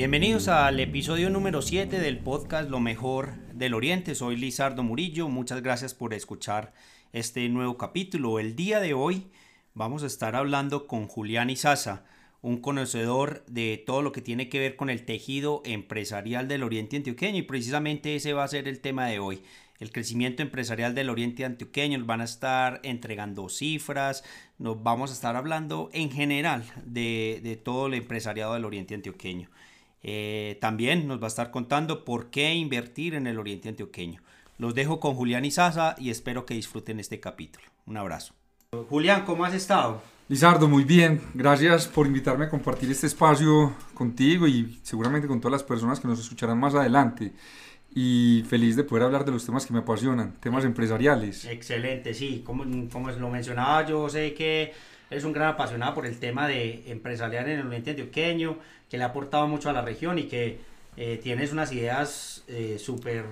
Bienvenidos al episodio número 7 del podcast Lo mejor del Oriente. Soy Lizardo Murillo. Muchas gracias por escuchar este nuevo capítulo. El día de hoy vamos a estar hablando con Julián Izaza, un conocedor de todo lo que tiene que ver con el tejido empresarial del Oriente Antioqueño y precisamente ese va a ser el tema de hoy. El crecimiento empresarial del Oriente Antioqueño, nos van a estar entregando cifras, nos vamos a estar hablando en general de, de todo el empresariado del Oriente Antioqueño. Eh, también nos va a estar contando por qué invertir en el Oriente Antioqueño. Los dejo con Julián Izaza y espero que disfruten este capítulo. Un abrazo. Julián, ¿cómo has estado? Lizardo, muy bien. Gracias por invitarme a compartir este espacio contigo y seguramente con todas las personas que nos escucharán más adelante. Y feliz de poder hablar de los temas que me apasionan, temas empresariales. Excelente, sí. Como, como lo mencionaba, yo sé que eres un gran apasionado por el tema de empresarial en el Oriente Antioqueño que le ha aportado mucho a la región y que eh, tienes unas ideas eh, súper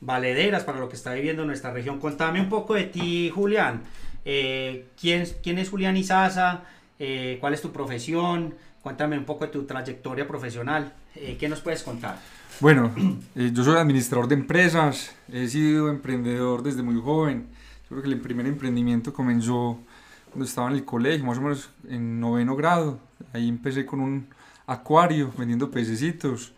valederas para lo que está viviendo nuestra región. Contame un poco de ti, Julián. Eh, ¿quién, ¿Quién es Julián Izaza? ¿Cuál es tu profesión? Cuéntame un poco de tu trayectoria profesional. ¿Qué nos puedes contar? Bueno, yo soy administrador de empresas, he sido emprendedor desde muy joven. Creo que el primer emprendimiento comenzó cuando estaba en el colegio, más o menos en noveno grado. Ahí empecé con un acuario vendiendo pececitos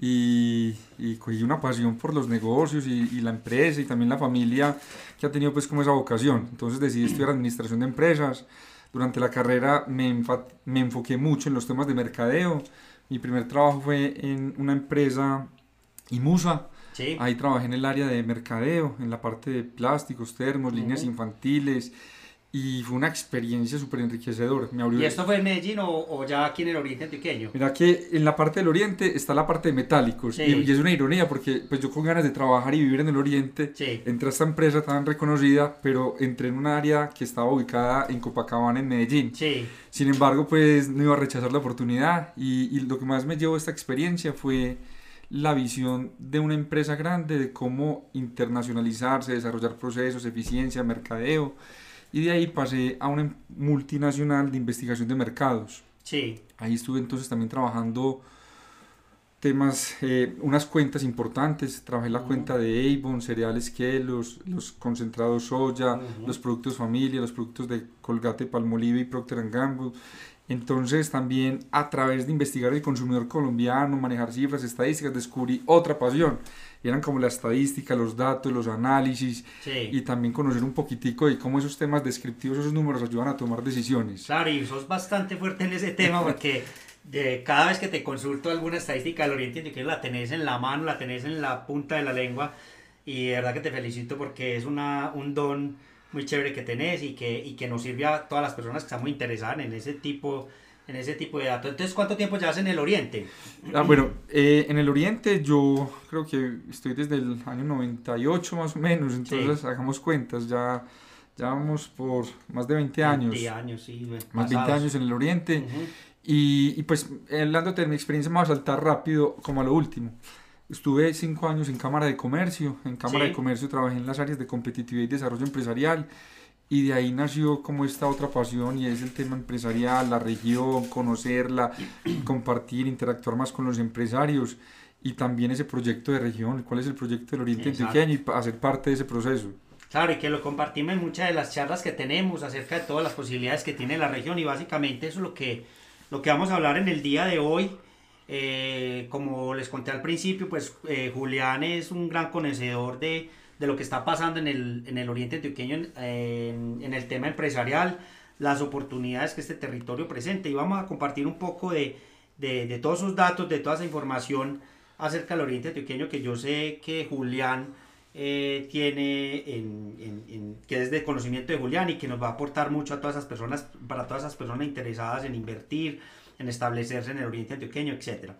y, y, cogí una pasión por los negocios y, y, la empresa y también la familia que ha tenido pues como esa vocación. Entonces decidí estudiar administración de empresas. Durante la carrera me, me enfoqué mucho en los temas de mercadeo. Mi primer trabajo fue en una empresa IMUSA. Sí. Ahí trabajé en el área de mercadeo, en la parte de plásticos, termos, líneas infantiles y fue una experiencia súper enriquecedora. ¿Y esto fue en Medellín o, o, ya aquí en el Oriente Antioqueño? Mira que en la parte del Oriente está la parte de metálicos y, y, es una ironía porque pues yo con ganas de trabajar y vivir en el Oriente sí. entré a esta empresa tan reconocida pero entré en un área que estaba ubicada en Copacabana en Medellín. Sí. Sin embargo pues no iba a rechazar la oportunidad y, y lo que más me llevó a esta experiencia fue la visión de una empresa grande de cómo internacionalizarse, desarrollar procesos, eficiencia, mercadeo y de ahí pasé a una multinacional de investigación de mercados. Sí. Ahí estuve entonces también trabajando temas, eh, unas cuentas importantes. Trabajé la cuenta de Avon, cereales Kelos, los concentrados soya, los productos familia, los productos de Colgate, Palmolive y Procter Gamble. Entonces también a través de investigar el consumidor colombiano, manejar cifras, estadísticas, descubrí otra pasión eran como la estadística, los datos, los análisis y también conocer un poquitico de cómo esos temas descriptivos, esos números ayudan a tomar decisiones. Claro, y sos bastante fuerte en ese tema porque de cada vez que te consulto alguna estadística del Oriente que la tenés en la mano, la tenés en la punta de la lengua y de verdad que te felicito porque es una, un don muy chévere que tenés y que, y que nos sirve a todas las personas que están muy interesadas en ese tipo en ese tipo de datos. Entonces, ¿cuánto tiempo llevas en el Oriente? Ah, bueno, eh, en el Oriente yo creo que estoy desde el año 98 más o menos, entonces hagamos cuentas, ya, ya vamos por más de 20 años. 20 años, sí. Más de 20 años en el Oriente. y, y, pues, hablando de mi experiencia, me voy a saltar rápido como a lo último. Estuve 5 años en Cámara de Comercio. En Cámara de Comercio trabajé en las áreas de competitividad y desarrollo empresarial y de ahí nació como esta otra pasión y es el tema empresarial, la región, conocerla, compartir, interactuar más con los empresarios y también ese proyecto de región, cuál es el proyecto del Oriente Antioqueño y hacer parte de ese proceso. Claro, y que lo compartimos en muchas de las charlas que tenemos acerca de todas las posibilidades que tiene la región y básicamente eso es lo que, lo que vamos a hablar en el día de hoy. Eh, como les conté al principio, pues eh, Julián es un gran conocedor de, de lo que está pasando en el, en el Oriente Antioqueño en, en, el tema empresarial, las oportunidades que este territorio presenta y vamos a compartir un poco de, de, de todos esos datos, de toda esa información acerca del Oriente Antioqueño que yo sé que Julián eh, tiene, en, que es de conocimiento de Julián y que nos va a aportar mucho a todas esas personas, para todas esas personas interesadas en invertir, en establecerse en el Oriente Antioqueño, etc.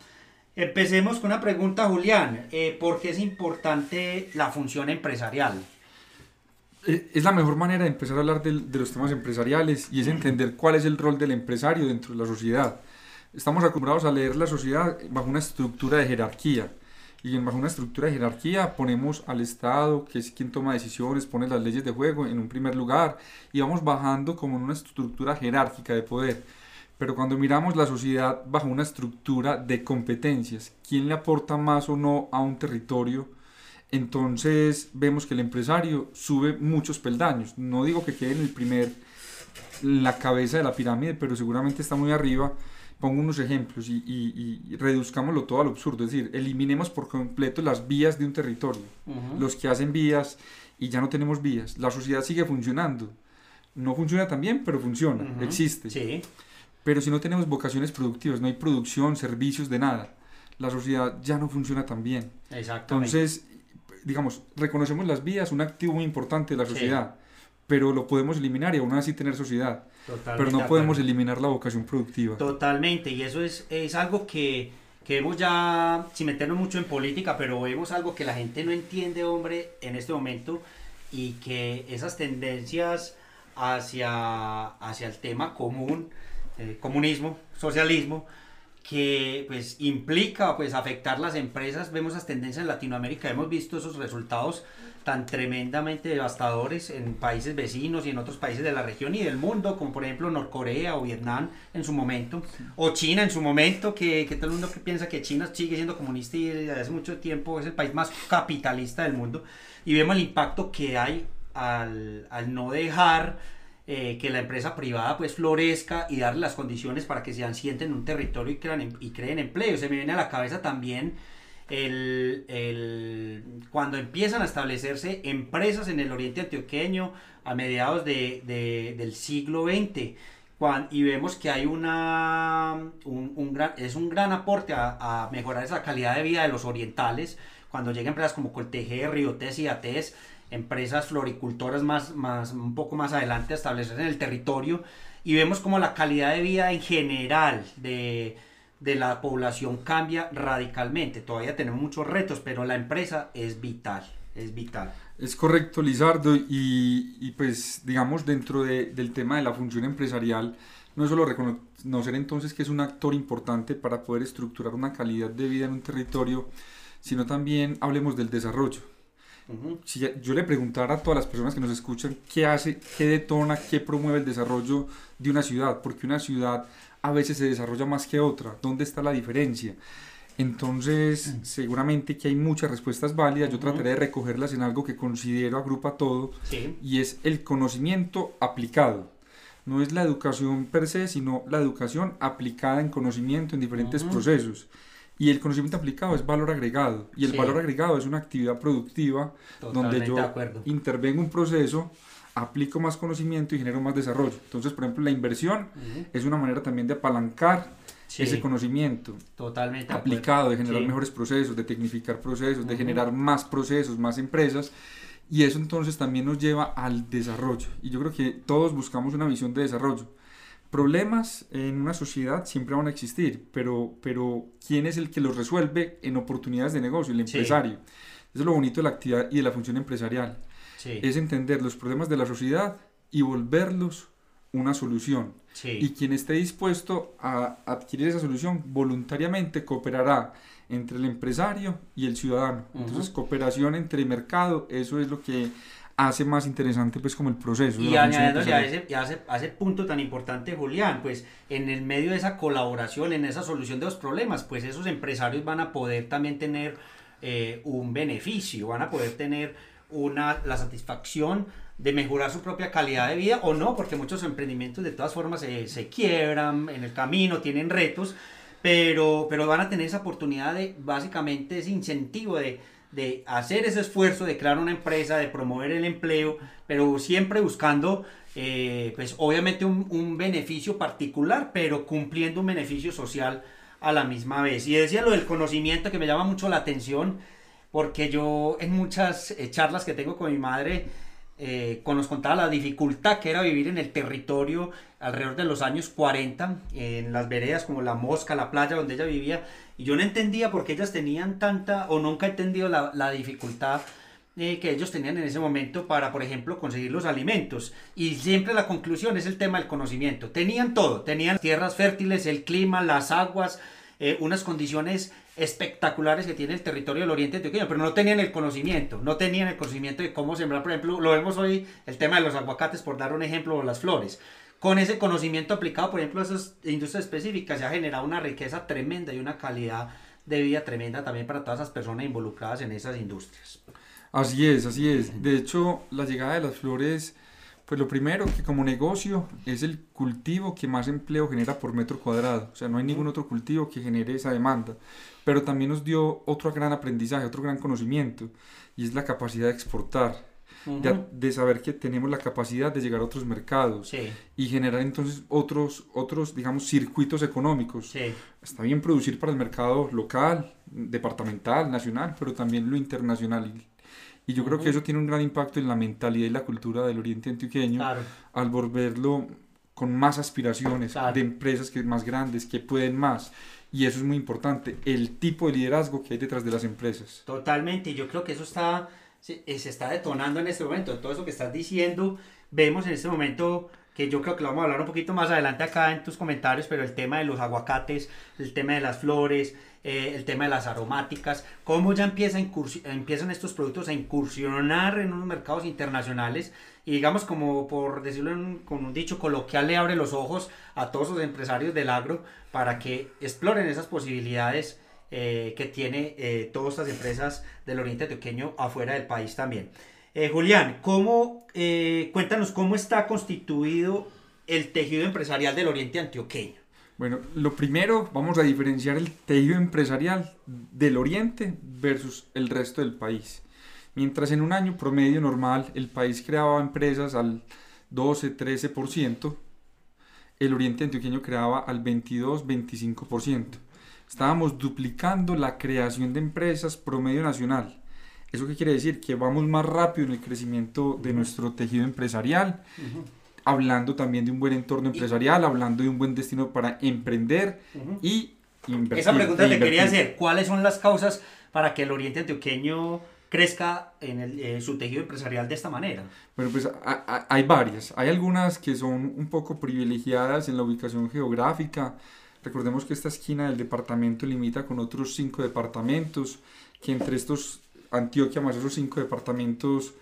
Empecemos con una pregunta, Julián. Eh, ¿Por qué es importante la función empresarial? Eh, es la mejor manera de empezar a hablar de, de, los temas empresariales y es entender cuál es el rol del empresario dentro de la sociedad. Estamos acostumbrados a leer la sociedad bajo una estructura de jerarquía y bajo una estructura de jerarquía ponemos al Estado, que es quien toma decisiones, pone las leyes de juego en un primer lugar y vamos bajando como en una estructura jerárquica de poder. Pero cuando miramos la sociedad bajo una estructura de competencias, quién le aporta más o no a un territorio, entonces vemos que el empresario sube muchos peldaños. No digo que quede en el primer, la cabeza de la pirámide, pero seguramente está muy arriba. Pongo unos ejemplos y, y, reduzcámoslo todo al absurdo, es decir, eliminemos por completo las vías de un territorio, los que hacen vías y ya no tenemos vías. La sociedad sigue funcionando. No funciona tan bien, pero funciona, existe. Sí. Pero si no tenemos vocaciones productivas, no hay producción, servicios, de nada, la sociedad ya no funciona tan bien. Entonces, digamos, reconocemos las vías, un activo muy importante de la sociedad, pero lo podemos eliminar y aún así tener sociedad. pero no podemos eliminar la vocación productiva. Totalmente, y eso es, es algo que, que vemos ya, sin meternos mucho en política, pero vemos algo que la gente no entiende, hombre, en este momento, y que esas tendencias hacia, hacia el tema común, eh, comunismo, socialismo, que pues implica pues afectar las empresas. Vemos esas tendencias en Latinoamérica, hemos visto esos resultados tan tremendamente devastadores en países vecinos y en otros países de la región y del mundo, como por ejemplo Norcorea o Vietnam en su momento, o China en su momento, que, que, todo el mundo piensa que China sigue siendo comunista y desde hace mucho tiempo es el país más capitalista del mundo, y vemos el impacto que hay al, al no dejar eh, que la empresa privada pues florezca y darle las condiciones para que se asienten en un territorio y, crean, em, y creen empleo. Se me viene a la cabeza también el, cuando empiezan a establecerse empresas en el oriente antioqueño a mediados de, de, del siglo XX. y vemos que hay una, un, gran, es un gran aporte a, a, mejorar esa calidad de vida de los orientales, cuando llegan empresas como Colteje, Riotes y Ates, empresas floricultoras más, más, un poco más adelante a establecerse en el territorio y vemos como la calidad de vida en general de, de la población cambia radicalmente. Todavía tenemos muchos retos, pero la empresa es vital, es vital. Es correcto, Lizardo, y, y pues digamos dentro de, del tema de la función empresarial, no es solo reconocer entonces que es un actor importante para poder estructurar una calidad de vida en un territorio, sino también hablemos del desarrollo si yo le preguntara a todas las personas que nos escuchan qué hace, qué detona, qué promueve el desarrollo de una ciudad, porque una ciudad a veces se desarrolla más que otra, ¿dónde está la diferencia? Entonces, seguramente que hay muchas respuestas válidas, yo trataré de recogerlas en algo que considero agrupa todo, y es el conocimiento aplicado. No es la educación per se, sino la educación aplicada en conocimiento en diferentes procesos. Y el conocimiento aplicado es valor agregado. Y el valor agregado es una actividad productiva donde yo intervengo un proceso, aplico más conocimiento y genero más desarrollo. Entonces, por ejemplo, la inversión es una manera también de apalancar ese conocimiento Totalmente aplicado, de, generar mejores procesos, de tecnificar procesos, de generar más procesos, más empresas. Y eso entonces también nos lleva al desarrollo. Y yo creo que todos buscamos una visión de desarrollo. Problemas en una sociedad siempre van a existir, pero, pero ¿quién es el que los resuelve en oportunidades de negocio? El empresario. Eso es lo bonito de la actividad y de la función empresarial. Es entender los problemas de la sociedad y volverlos una solución. Y quien esté dispuesto a adquirir esa solución voluntariamente cooperará entre el empresario y el ciudadano. Entonces, cooperación entre mercado, eso es lo que hace más interesante pues como el proceso. Y añadiéndole a ese, a, ese, punto tan importante, Julián, pues en el medio de esa colaboración, en esa solución de los problemas, pues esos empresarios van a poder también tener eh, un beneficio, van a poder tener una, la satisfacción de mejorar su propia calidad de vida o no, porque muchos emprendimientos de todas formas se, se quiebran en el camino, tienen retos, pero, pero van a tener esa oportunidad de básicamente ese incentivo de de hacer ese esfuerzo de crear una empresa, de promover el empleo, pero siempre buscando, eh, pues obviamente un, beneficio particular, pero cumpliendo un beneficio social a la misma vez. Y decía lo del conocimiento que me llama mucho la atención. porque yo en muchas eh, charlas que tengo con mi madre, eh, con nos contaba la dificultad que era vivir en el territorio alrededor de los años 40, en las veredas como la Mosca, la playa donde ella vivía, y yo no entendía por qué ellas tenían tanta, o nunca he entendido la, la dificultad eh, que ellos tenían en ese momento para, por ejemplo, conseguir los alimentos. Y siempre la conclusión es el tema del conocimiento. Tenían todo, tenían tierras fértiles, el clima, las aguas, eh, unas condiciones espectaculares que tiene el territorio del Oriente Antioqueño, pero no tenían el conocimiento, no tenían el conocimiento de cómo sembrar, por ejemplo, lo vemos hoy, el tema de los aguacates, por dar un ejemplo, o las flores. Con ese conocimiento aplicado, por ejemplo, a esas industrias específicas, se ha generado una riqueza tremenda y una calidad de vida tremenda también para todas esas personas involucradas en esas industrias. Así es, así es. De hecho, la llegada de las flores, pues lo primero que como negocio es el cultivo que más empleo genera por metro cuadrado. O sea, no hay ningún otro cultivo que genere esa demanda. Pero también nos dio otro gran aprendizaje, otro gran conocimiento, y es la capacidad de exportar de, saber que tenemos la capacidad de llegar a otros mercados y generar entonces otros, otros, digamos, circuitos económicos. Está bien producir para el mercado local, departamental, nacional, pero también lo internacional. Y, yo creo que eso tiene un gran impacto en la mentalidad y la cultura del oriente antioqueño al volverlo con más aspiraciones de empresas que más grandes, que pueden más. Y eso es muy importante, el tipo de liderazgo que hay detrás de las empresas. Totalmente, y yo creo que eso está eh, se, está detonando en este momento. Todo eso que estás diciendo, vemos en este momento que yo creo que lo vamos a hablar un poquito más adelante acá en tus comentarios, pero el tema de los aguacates, el tema de las flores, eh, el tema de las aromáticas, cómo ya empieza empiezan estos productos a incursionar en unos mercados internacionales y digamos como por decirlo con un dicho coloquial le abre los ojos a todos los empresarios del agro para que exploren esas posibilidades eh, que tiene eh, todas estas empresas del Oriente Antioqueño afuera del país también. Julián, ¿cómo, cuéntanos cómo está constituido el tejido empresarial del Oriente Antioqueño. Bueno, lo primero, vamos a diferenciar el tejido empresarial del Oriente versus el resto del país. Mientras en un año promedio normal el país creaba empresas al 12-13%, el Oriente Antioqueño creaba al 22-25% estábamos duplicando la creación de empresas promedio nacional. ¿Eso qué quiere decir? Que vamos más rápido en el crecimiento de nuestro tejido empresarial, hablando también de un buen entorno empresarial, hablando de un buen destino para emprender y invertir. Esa pregunta te quería hacer, ¿cuáles son las causas para que el oriente antioqueño crezca en, su tejido empresarial de esta manera? Bueno, pues hay varias. Hay algunas que son un poco privilegiadas en la ubicación geográfica, Recordemos que esta esquina del departamento limita con otros cinco departamentos, que entre estos Antioquia más esos cinco departamentos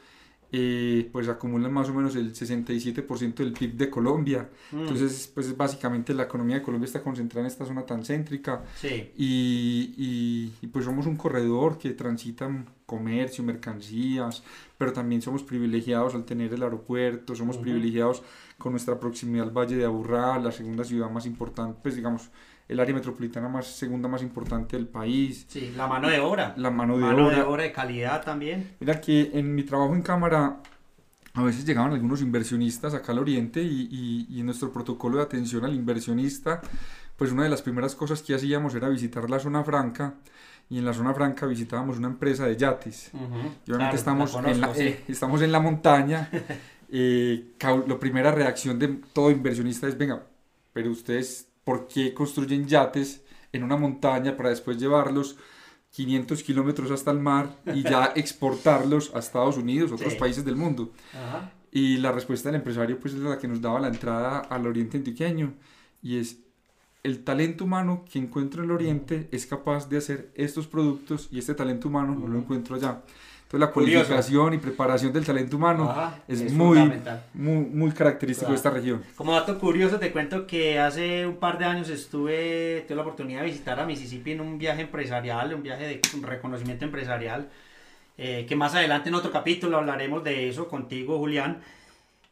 eh, pues acumulan más o menos el 67% del PIB de Colombia. Mm. Entonces, pues básicamente la economía de Colombia está concentrada en esta zona tan céntrica. Sí. Y, y, pues somos un corredor que transita comercio, mercancías, pero también somos privilegiados al tener el aeropuerto, somos privilegiados con nuestra proximidad al Valle de Aburrá, la segunda ciudad más importante, pues digamos, el área metropolitana más segunda más importante del país. Sí, la mano de obra. La mano de mano obra. de obra de calidad también. Mira que en mi trabajo en cámara a veces llegaban algunos inversionistas acá al oriente y, y, y, en nuestro protocolo de atención al inversionista, pues una de las primeras cosas que hacíamos era visitar la zona franca y en la zona franca visitábamos una empresa de yates. y obviamente estamos, en la, eh, estamos en la montaña. eh, la primera reacción de todo inversionista es, venga, pero ustedes ¿por qué construyen yates en una montaña para después llevarlos 500 kilómetros hasta el mar y ya exportarlos a Estados Unidos, otros países del mundo? Y la respuesta del empresario pues es la que nos daba la entrada al oriente antioqueño y es el talento humano que encuentro en el oriente es capaz de hacer estos productos y este talento humano no lo encuentro allá. Entonces la cualificación y preparación del talento humano es, muy, muy, muy, característico de esta región. Como dato curioso te cuento que hace un par de años estuve, tuve la oportunidad de visitar a Mississippi en un viaje empresarial, un viaje de reconocimiento empresarial, eh, que más adelante en otro capítulo hablaremos de eso contigo Julián.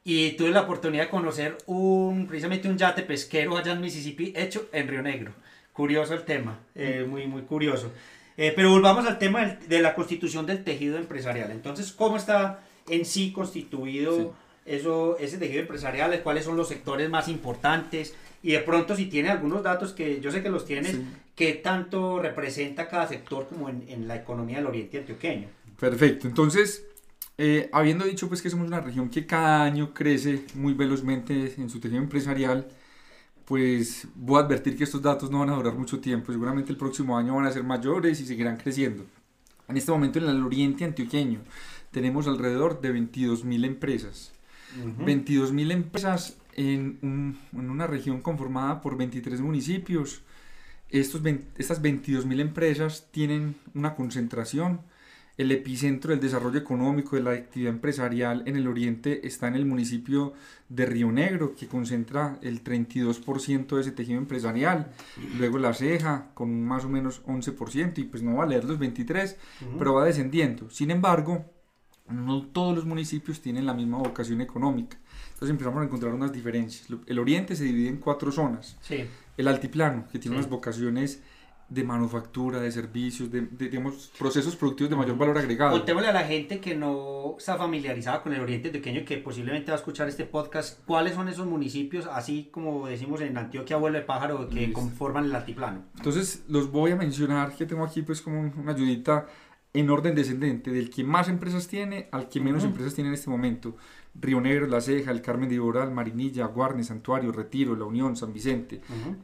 Y tuve la oportunidad de conocer un, precisamente un yate pesquero allá en Mississippi hecho en Río Negro. Curioso el tema, eh, muy, muy curioso. Eh, pero volvamos al tema de la constitución del tejido empresarial. Entonces, ¿cómo está en sí constituido eso, ese tejido empresarial? ¿Cuáles son los sectores más importantes? y de pronto si tiene algunos datos que yo sé que los tienes, ¿qué tanto representa cada sector como en, en la economía del oriente antioqueño? Perfecto, entonces, eh, habiendo dicho pues que somos una región que cada año crece muy velozmente en su tejido empresarial, pues voy a advertir que estos datos no van a durar mucho tiempo, seguramente el próximo año van a ser mayores y seguirán creciendo. En este momento en el oriente antioqueño tenemos alrededor de 22.000 empresas. 22.000 empresas en, en, una región conformada por 23 municipios. Estos estas 22.000 empresas tienen una concentración el epicentro del desarrollo económico de la actividad empresarial en el oriente está en el municipio de Río Negro, que concentra el 32% de ese tejido empresarial. Luego La Ceja, con más o menos 11%, y pues no va a leer los 23%, pero va descendiendo. Sin embargo, no todos los municipios tienen la misma vocación económica. Entonces empezamos a encontrar unas diferencias. El oriente se divide en cuatro zonas. El altiplano, que tiene unas vocaciones de manufactura, de servicios, de, digamos, procesos productivos de mayor valor agregado. Contémosle a la gente que no está familiarizada con el Oriente Antioqueño y que posiblemente va a escuchar este podcast, ¿cuáles son esos municipios, así como decimos en Antioquia, Vuelo el Pájaro, que conforman el altiplano? Entonces, los voy a mencionar, que tengo aquí pues como una ayudita en orden descendente, del que más empresas tiene al que menos empresas tiene en este momento. Río Negro, La Ceja, el Carmen de Iboral, Marinilla, Guarne, Santuario, Retiro, La Unión, San Vicente.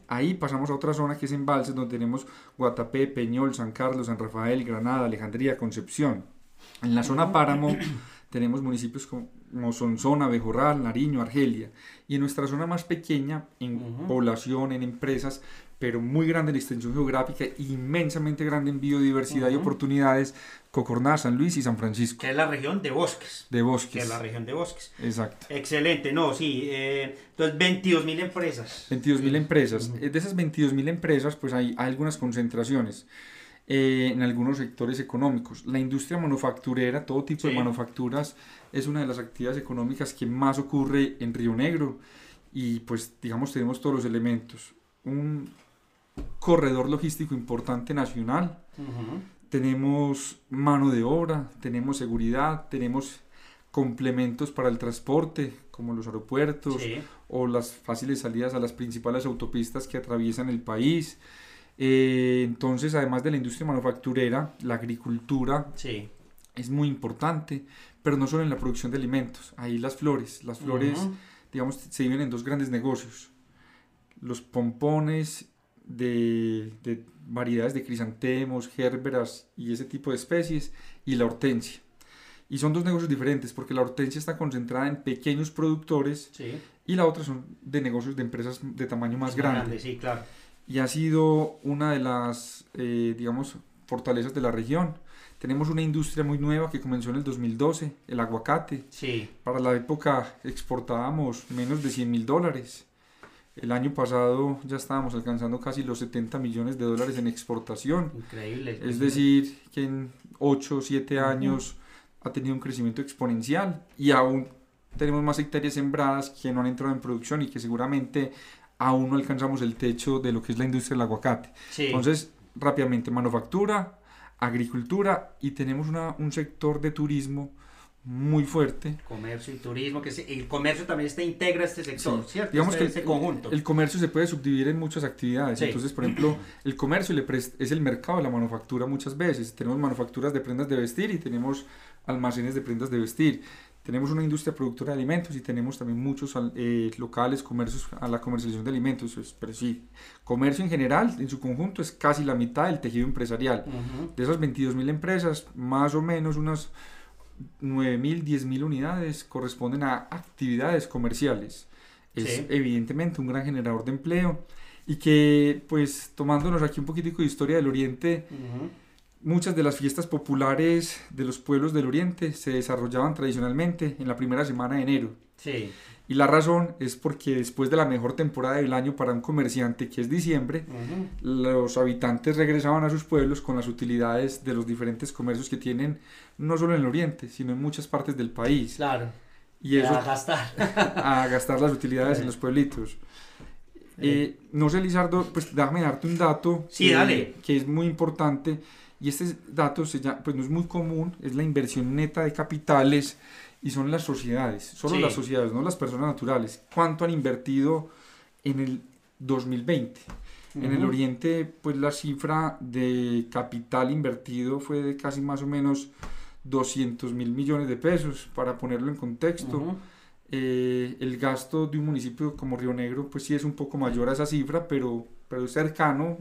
Ahí pasamos a otra zona que es Embalses, donde tenemos Guatapé, Peñol, San Carlos, San Rafael, Granada, Alejandría, Concepción. En la zona Páramo tenemos municipios como Sonsona, Bejorral, Nariño, Argelia. Y en nuestra zona más pequeña, en población, en empresas, pero muy grande en extensión geográfica, inmensamente grande en biodiversidad y oportunidades, Cocorná, San Luis y San Francisco. Que es la región de bosques. De bosques. Que es la región de bosques. Exacto. Excelente, no, sí. Eh, entonces, 22 mil empresas. 22 mil empresas. De esas 22 mil empresas, pues hay, algunas concentraciones. Eh, en algunos sectores económicos. La industria manufacturera, todo tipo de manufacturas, es una de las actividades económicas que más ocurre en Río Negro y pues digamos tenemos todos los elementos. Un corredor logístico importante nacional. Tenemos mano de obra, tenemos seguridad, tenemos complementos para el transporte, como los aeropuertos o las fáciles salidas a las principales autopistas que atraviesan el país. Eh, entonces, además de la industria manufacturera, la agricultura es muy importante, pero no solo en la producción de alimentos. Ahí las flores, las flores, digamos, se viven en dos grandes negocios. Los pompones de, de, variedades de crisantemos, gérberas y ese tipo de especies, y la hortensia. Y son dos negocios diferentes porque la hortensia está concentrada en pequeños productores y la otra son de negocios de empresas de tamaño más grande. sí, claro. Y ha sido una de las, eh, digamos, fortalezas de la región. Tenemos una industria muy nueva que comenzó en el 2012, el aguacate. Sí. Para la época exportábamos menos de 100 mil dólares el año pasado ya estábamos alcanzando casi los 70 millones de dólares en exportación. Increíble. Es decir, que en 8 o 7 años ha tenido un crecimiento exponencial y aún tenemos más hectáreas sembradas que no han entrado en producción y que seguramente aún no alcanzamos el techo de lo que es la industria del aguacate. Entonces, rápidamente, manufactura, agricultura y tenemos una, un sector de turismo muy fuerte. Comercio y turismo, que el comercio también está integra este sector, ¿cierto? Digamos este, que este conjunto. El comercio se puede subdividir en muchas actividades. Entonces, por ejemplo, el comercio le es el mercado de la manufactura muchas veces. Tenemos manufacturas de prendas de vestir y tenemos almacenes de prendas de vestir. Tenemos una industria productora de alimentos y tenemos también muchos eh, locales, comercios a la comercialización de alimentos. Pero sí, comercio en general, en su conjunto, es casi la mitad del tejido empresarial. De esas 22 mil empresas, más o menos unas 9.000, 10.000 unidades corresponden a actividades comerciales. Es evidentemente un gran generador de empleo y que pues tomándonos aquí un poquitico de historia del Oriente, muchas de las fiestas populares de los pueblos del Oriente se desarrollaban tradicionalmente en la primera semana de enero. Sí. Y la razón es porque después de la mejor temporada del año para un comerciante, que es diciembre, los habitantes regresaban a sus pueblos con las utilidades de los diferentes comercios que tienen, no solo en el oriente, sino en muchas partes del país. Claro. Y eso, a gastar. a gastar las utilidades en los pueblitos. Eh, no sé, Lizardo, pues déjame darte un dato sí, que, dale. que es muy importante. Y este dato se llama, pues no es muy común, es la inversión neta de capitales y son las sociedades, solo las sociedades, no las personas naturales. ¿Cuánto han invertido en el 2020. En el Oriente, pues la cifra de capital invertido fue de casi más o menos 200 mil millones de pesos, para ponerlo en contexto. Eh, el gasto de un municipio como Río Negro, pues sí es un poco mayor a esa cifra, pero, pero es cercano.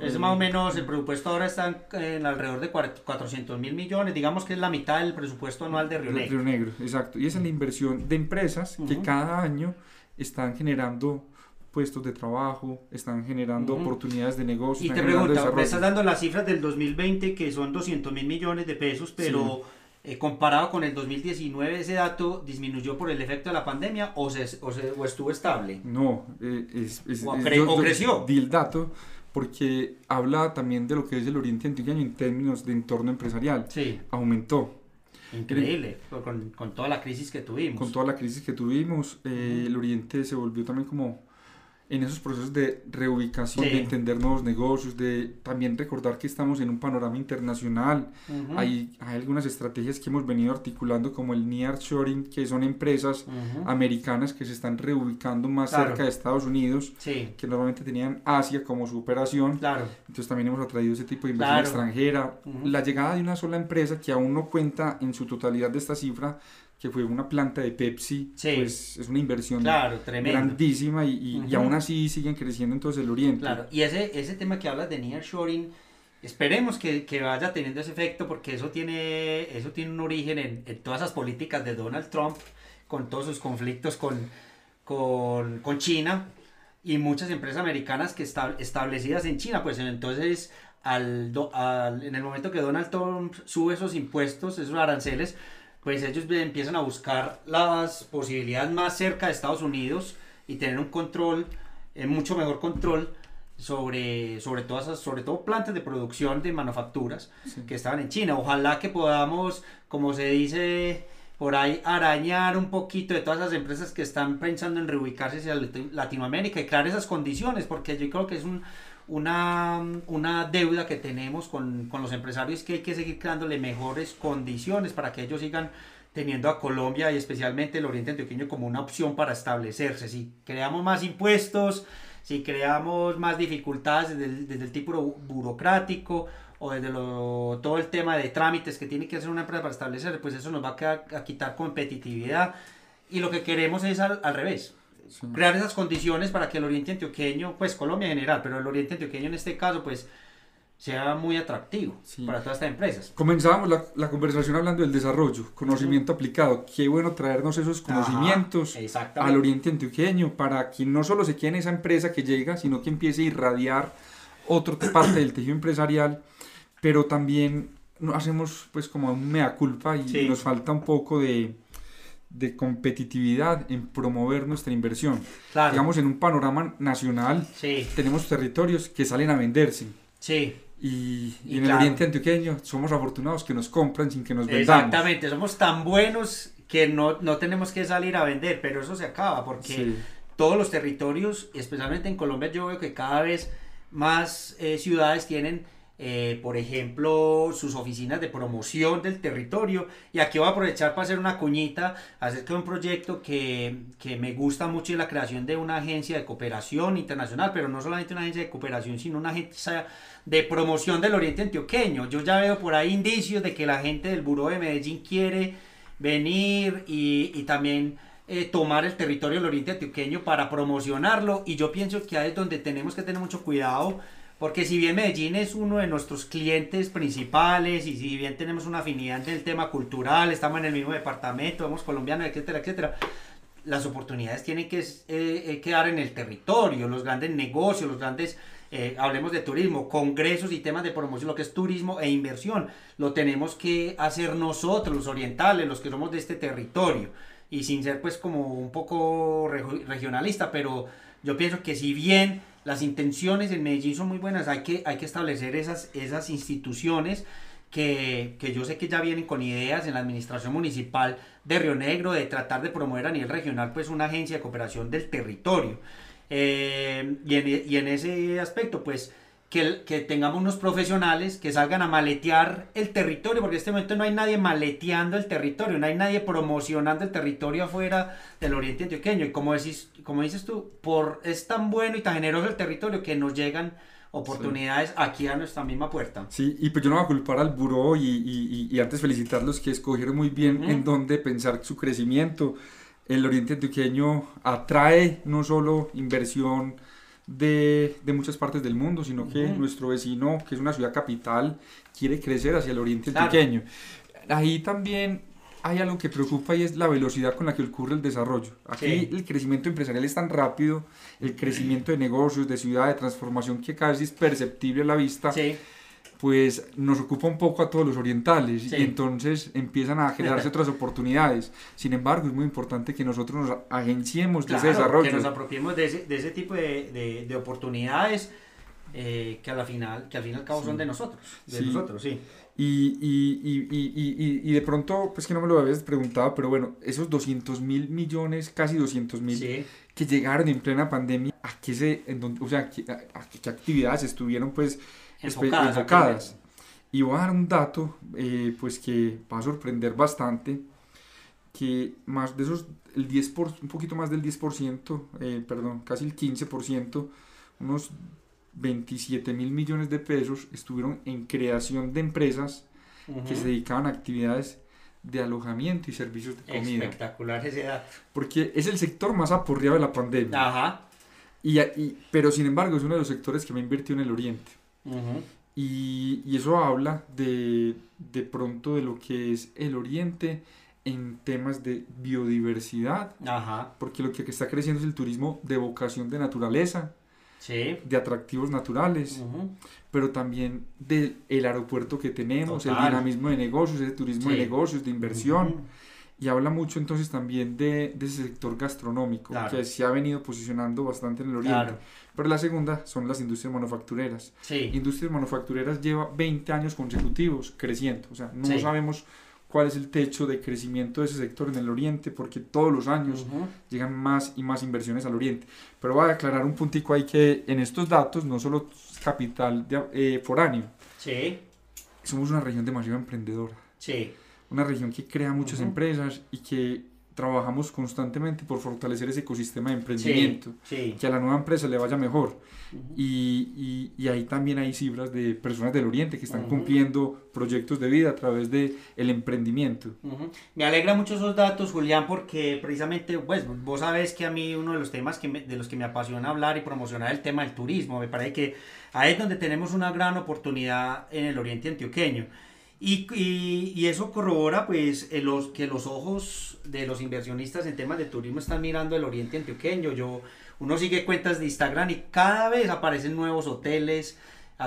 Es más o menos, el presupuesto ahora está en alrededor de 400 mil millones, digamos que es la mitad del presupuesto anual de Río Negro. Río Negro, exacto. Y es en la inversión de empresas que cada año están generando puestos de trabajo, están generando oportunidades de negocio. Y te pregunto, me estás dando las cifras del 2020 que son 200 mil millones de pesos, pero eh, comparado con el 2019, ¿ese dato disminuyó por el efecto de la pandemia o, se, o, se, o estuvo estable? No, eh, es, o, creció. Di el dato porque habla también de lo que es el Oriente Antioqueño en términos de entorno empresarial. Sí. Aumentó. Increíble, con, con, toda la crisis que tuvimos. Con toda la crisis que tuvimos, eh, el Oriente se volvió también como en esos procesos de reubicación, de entender nuevos negocios, de también recordar que estamos en un panorama internacional. hay, hay, algunas estrategias que hemos venido articulando como el Nearshoring, que son empresas americanas que se están reubicando más cerca de Estados Unidos, que normalmente tenían Asia como su operación. Claro. Entonces también hemos atraído ese tipo de inversión extranjera. La llegada de una sola empresa que aún no cuenta en su totalidad de esta cifra, que fue una planta de Pepsi, pues es una inversión grandísima y, y, aún así siguen creciendo entonces el Oriente. Claro, y ese, ese tema que hablas de nearshoring, esperemos que, que, vaya teniendo ese efecto porque eso tiene, eso tiene un origen en, en, todas esas políticas de Donald Trump, con todos sus conflictos con, con, con China y muchas empresas americanas que están establecidas en China, pues entonces al, al, en el momento que Donald Trump sube esos impuestos, esos aranceles, pues ellos empiezan a buscar las posibilidades más cerca de Estados Unidos y tener un control, eh, mucho mejor control sobre, sobre todas esas, sobre todo plantas de producción de manufacturas que estaban en China. Ojalá que podamos, como se dice por ahí, arañar un poquito de todas esas empresas que están pensando en reubicarse hacia Latinoamérica y crear esas condiciones, porque yo creo que es un, una, una deuda que tenemos con, con, los empresarios que hay que seguir creándole mejores condiciones para que ellos sigan teniendo a Colombia y especialmente el Oriente Antioqueño como una opción para establecerse. Si creamos más impuestos, si creamos más dificultades desde el, desde el tipo burocrático o desde lo, todo el tema de trámites que tiene que hacer una empresa para establecerse, pues eso nos va a, a quitar competitividad. Y lo que queremos es al, al revés, crear esas condiciones para que el oriente antioqueño, pues Colombia en general, pero el oriente antioqueño en este caso, pues sea muy atractivo para todas estas empresas. Comenzábamos la, la, conversación hablando del desarrollo, conocimiento aplicado. Qué bueno traernos esos conocimientos al oriente antioqueño para que no solo se quede en esa empresa que llega, sino que empiece a irradiar otra parte del tejido empresarial, pero también hacemos pues como un mea culpa y nos falta un poco de, de competitividad en promover nuestra inversión. Digamos, en un panorama nacional, tenemos territorios que salen a venderse. Sí. Y, en el Oriente Antioqueño somos afortunados que nos compran sin que nos vendamos. Exactamente, somos tan buenos que no, no tenemos que salir a vender, pero eso se acaba porque todos los territorios, especialmente en Colombia, yo veo que cada vez más eh, ciudades tienen eh, por ejemplo, sus oficinas de promoción del territorio. Y aquí voy a aprovechar para hacer una cuñita acerca de un proyecto que, que me gusta mucho y la creación de una agencia de cooperación internacional, pero no solamente una agencia de cooperación, sino una agencia de promoción del Oriente Antioqueño. Yo ya veo por ahí indicios de que la gente del Buró de Medellín quiere venir y, y también... Eh, tomar el territorio del Oriente Antioqueño para promocionarlo y yo pienso que ahí es donde tenemos que tener mucho cuidado porque si bien Medellín es uno de nuestros clientes principales y si bien tenemos una afinidad en el tema cultural, estamos en el mismo departamento, somos colombianos, etcétera, etcétera, las oportunidades tienen que eh, quedar en el territorio, los grandes negocios, los grandes, eh, hablemos de turismo, congresos y temas de promoción, lo que es turismo e inversión, lo tenemos que hacer nosotros, los orientales, los que somos de este territorio, y sin ser pues como un poco regionalista, pero yo pienso que si bien las intenciones en Medellín son muy buenas, hay que, hay que establecer esas, esas instituciones que, que, yo sé que ya vienen con ideas en la administración municipal de Río Negro de tratar de promover a nivel regional pues una agencia de cooperación del territorio. Eh, y, en, y, en, ese aspecto pues que, que, tengamos unos profesionales que salgan a maletear el territorio, porque en este momento no hay nadie maleteando el territorio, no hay nadie promocionando el territorio afuera del oriente antioqueño. Y como, decís, como dices tú, por, es tan bueno y tan generoso el territorio que nos llegan oportunidades aquí a nuestra misma puerta. Sí, y pues yo no voy a culpar al buró y, y, y antes felicitarlos que escogieron muy bien en dónde pensar su crecimiento. El oriente antioqueño atrae no solo inversión, de, de, muchas partes del mundo, sino que nuestro vecino, que es una ciudad capital, quiere crecer hacia el oriente pequeño. Ahí también hay algo que preocupa y es la velocidad con la que ocurre el desarrollo. Aquí el crecimiento empresarial es tan rápido, el crecimiento de negocios, de ciudad, de transformación que casi es perceptible a la vista. Sí pues nos ocupa un poco a todos los orientales y entonces empiezan a generarse otras oportunidades. Sin embargo, es muy importante que nosotros nos agenciemos de ese desarrollo. Que nos apropiemos de ese, de ese tipo de, de, de oportunidades eh, que, a la final, que al fin y al cabo son de nosotros. De nosotros, sí. Y, y, y, y, de pronto, pues que no me lo habías preguntado, pero bueno, esos 200 mil millones, casi 200 mil, que llegaron en plena pandemia, ¿a qué, se, en donde, o sea, a qué actividades estuvieron pues enfocadas. Y voy a dar un dato eh, pues que va a sorprender bastante, que más de esos, el 10 por, un poquito más del 10%, eh, perdón, casi el 15%, unos 27 mil millones de pesos estuvieron en creación de empresas que se dedicaban a actividades de alojamiento y servicios de comida. Espectacular ese dato. Porque es el sector más aporreado de la pandemia. Ajá. Y, y, pero sin embargo es uno de los sectores que me invirtió en el Oriente y, y, eso habla de, de pronto de lo que es el Oriente en temas de biodiversidad, porque lo que está creciendo es el turismo de vocación de naturaleza, de atractivos naturales, pero también del el aeropuerto que tenemos, el dinamismo de negocios, el turismo de negocios, de inversión. Y habla mucho entonces también de, de ese sector gastronómico, que se ha venido posicionando bastante en el Oriente. Pero la segunda son las industrias manufactureras. Sí. Industrias manufactureras lleva 20 años consecutivos creciendo. O sea, no sabemos cuál es el techo de crecimiento de ese sector en el Oriente, porque todos los años llegan más y más inversiones al Oriente. Pero voy a aclarar un puntico ahí que en estos datos no solo capital de, eh, foráneo. Sí. Somos una región demasiado emprendedora. Sí una región que crea muchas empresas y que trabajamos constantemente por fortalecer ese ecosistema de emprendimiento, que a la nueva empresa le vaya mejor. y, y, ahí también hay cifras de personas del Oriente que están cumpliendo proyectos de vida a través del el emprendimiento. Me alegra mucho esos datos, Julián, porque precisamente, pues, vos sabés que a mí uno de los temas que de los que me apasiona hablar y promocionar el tema del turismo, me parece que ahí es donde tenemos una gran oportunidad en el Oriente Antioqueño. Y, y, y, eso corrobora pues los, que los ojos de los inversionistas en temas de turismo están mirando el oriente antioqueño. Yo, uno sigue cuentas de Instagram y cada vez aparecen nuevos hoteles,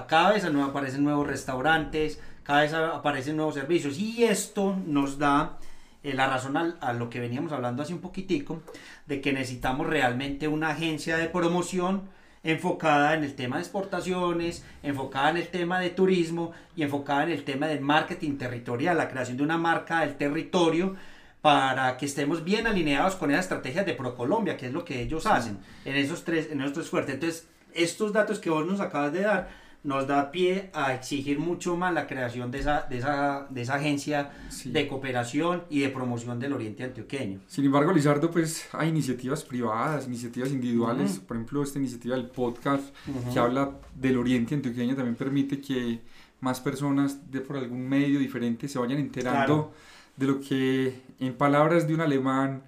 cada vez aparecen nuevos restaurantes, cada vez aparecen nuevos servicios. Y esto nos da eh, la razón a, a, lo que veníamos hablando hace un poquitico, de que necesitamos realmente una agencia de promoción enfocada en el tema de exportaciones, enfocada en el tema de turismo y enfocada en el tema del marketing territorial, la creación de una marca del territorio para que estemos bien alineados con esas estrategias de ProColombia, que es lo que ellos hacen en esos tres, en esos tres fuertes. Entonces, estos datos que vos nos acabas de dar nos da pie a exigir mucho más la creación de esa, de esa, de esa agencia de cooperación y de promoción del Oriente Antioqueño. Sin embargo, Lizardo, pues hay iniciativas privadas, iniciativas individuales, por ejemplo, esta iniciativa del podcast que habla del Oriente Antioqueño también permite que más personas de por algún medio diferente se vayan enterando de lo que en palabras de un alemán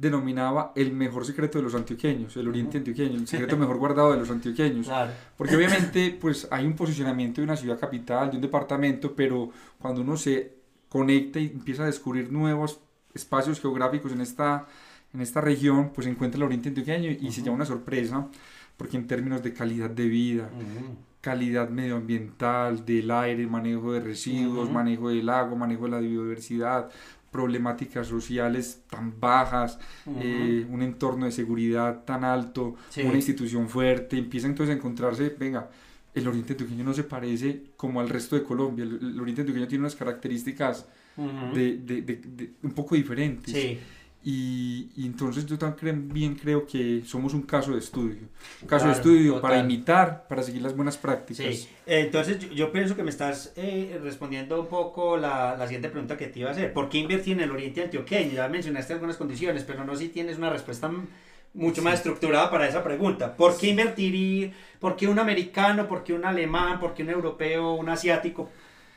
denominaba el mejor secreto de los antioqueños, el oriente antioqueño, el secreto mejor guardado de los antioqueños. Porque obviamente pues hay un posicionamiento de una ciudad capital, de un departamento, pero cuando uno se conecta y empieza a descubrir nuevos espacios geográficos en esta, en esta región, pues encuentra el oriente antioqueño y se llama una sorpresa, porque en términos de calidad de vida, calidad medioambiental, del aire, manejo de residuos, manejo del agua, manejo de la biodiversidad, problemáticas sociales tan bajas, eh, un entorno de seguridad tan alto, una institución fuerte, empieza entonces a encontrarse, venga, el Oriente Antioqueño no se parece como al resto de Colombia, el, Oriente Antioqueño tiene unas características de, de, de, un poco diferentes. Y, entonces yo también creo que somos un caso de estudio. Un caso de estudio para imitar, para seguir las buenas prácticas. Sí. Entonces yo, pienso que me estás eh, respondiendo un poco la, la, siguiente pregunta que te iba a hacer. ¿Por qué invertir en el Oriente Antioqueño? Ya mencionaste algunas condiciones, pero no si tienes una respuesta mucho más estructurada para esa pregunta. ¿Por qué invertir y por qué un americano, por qué un alemán, por qué un europeo, un asiático?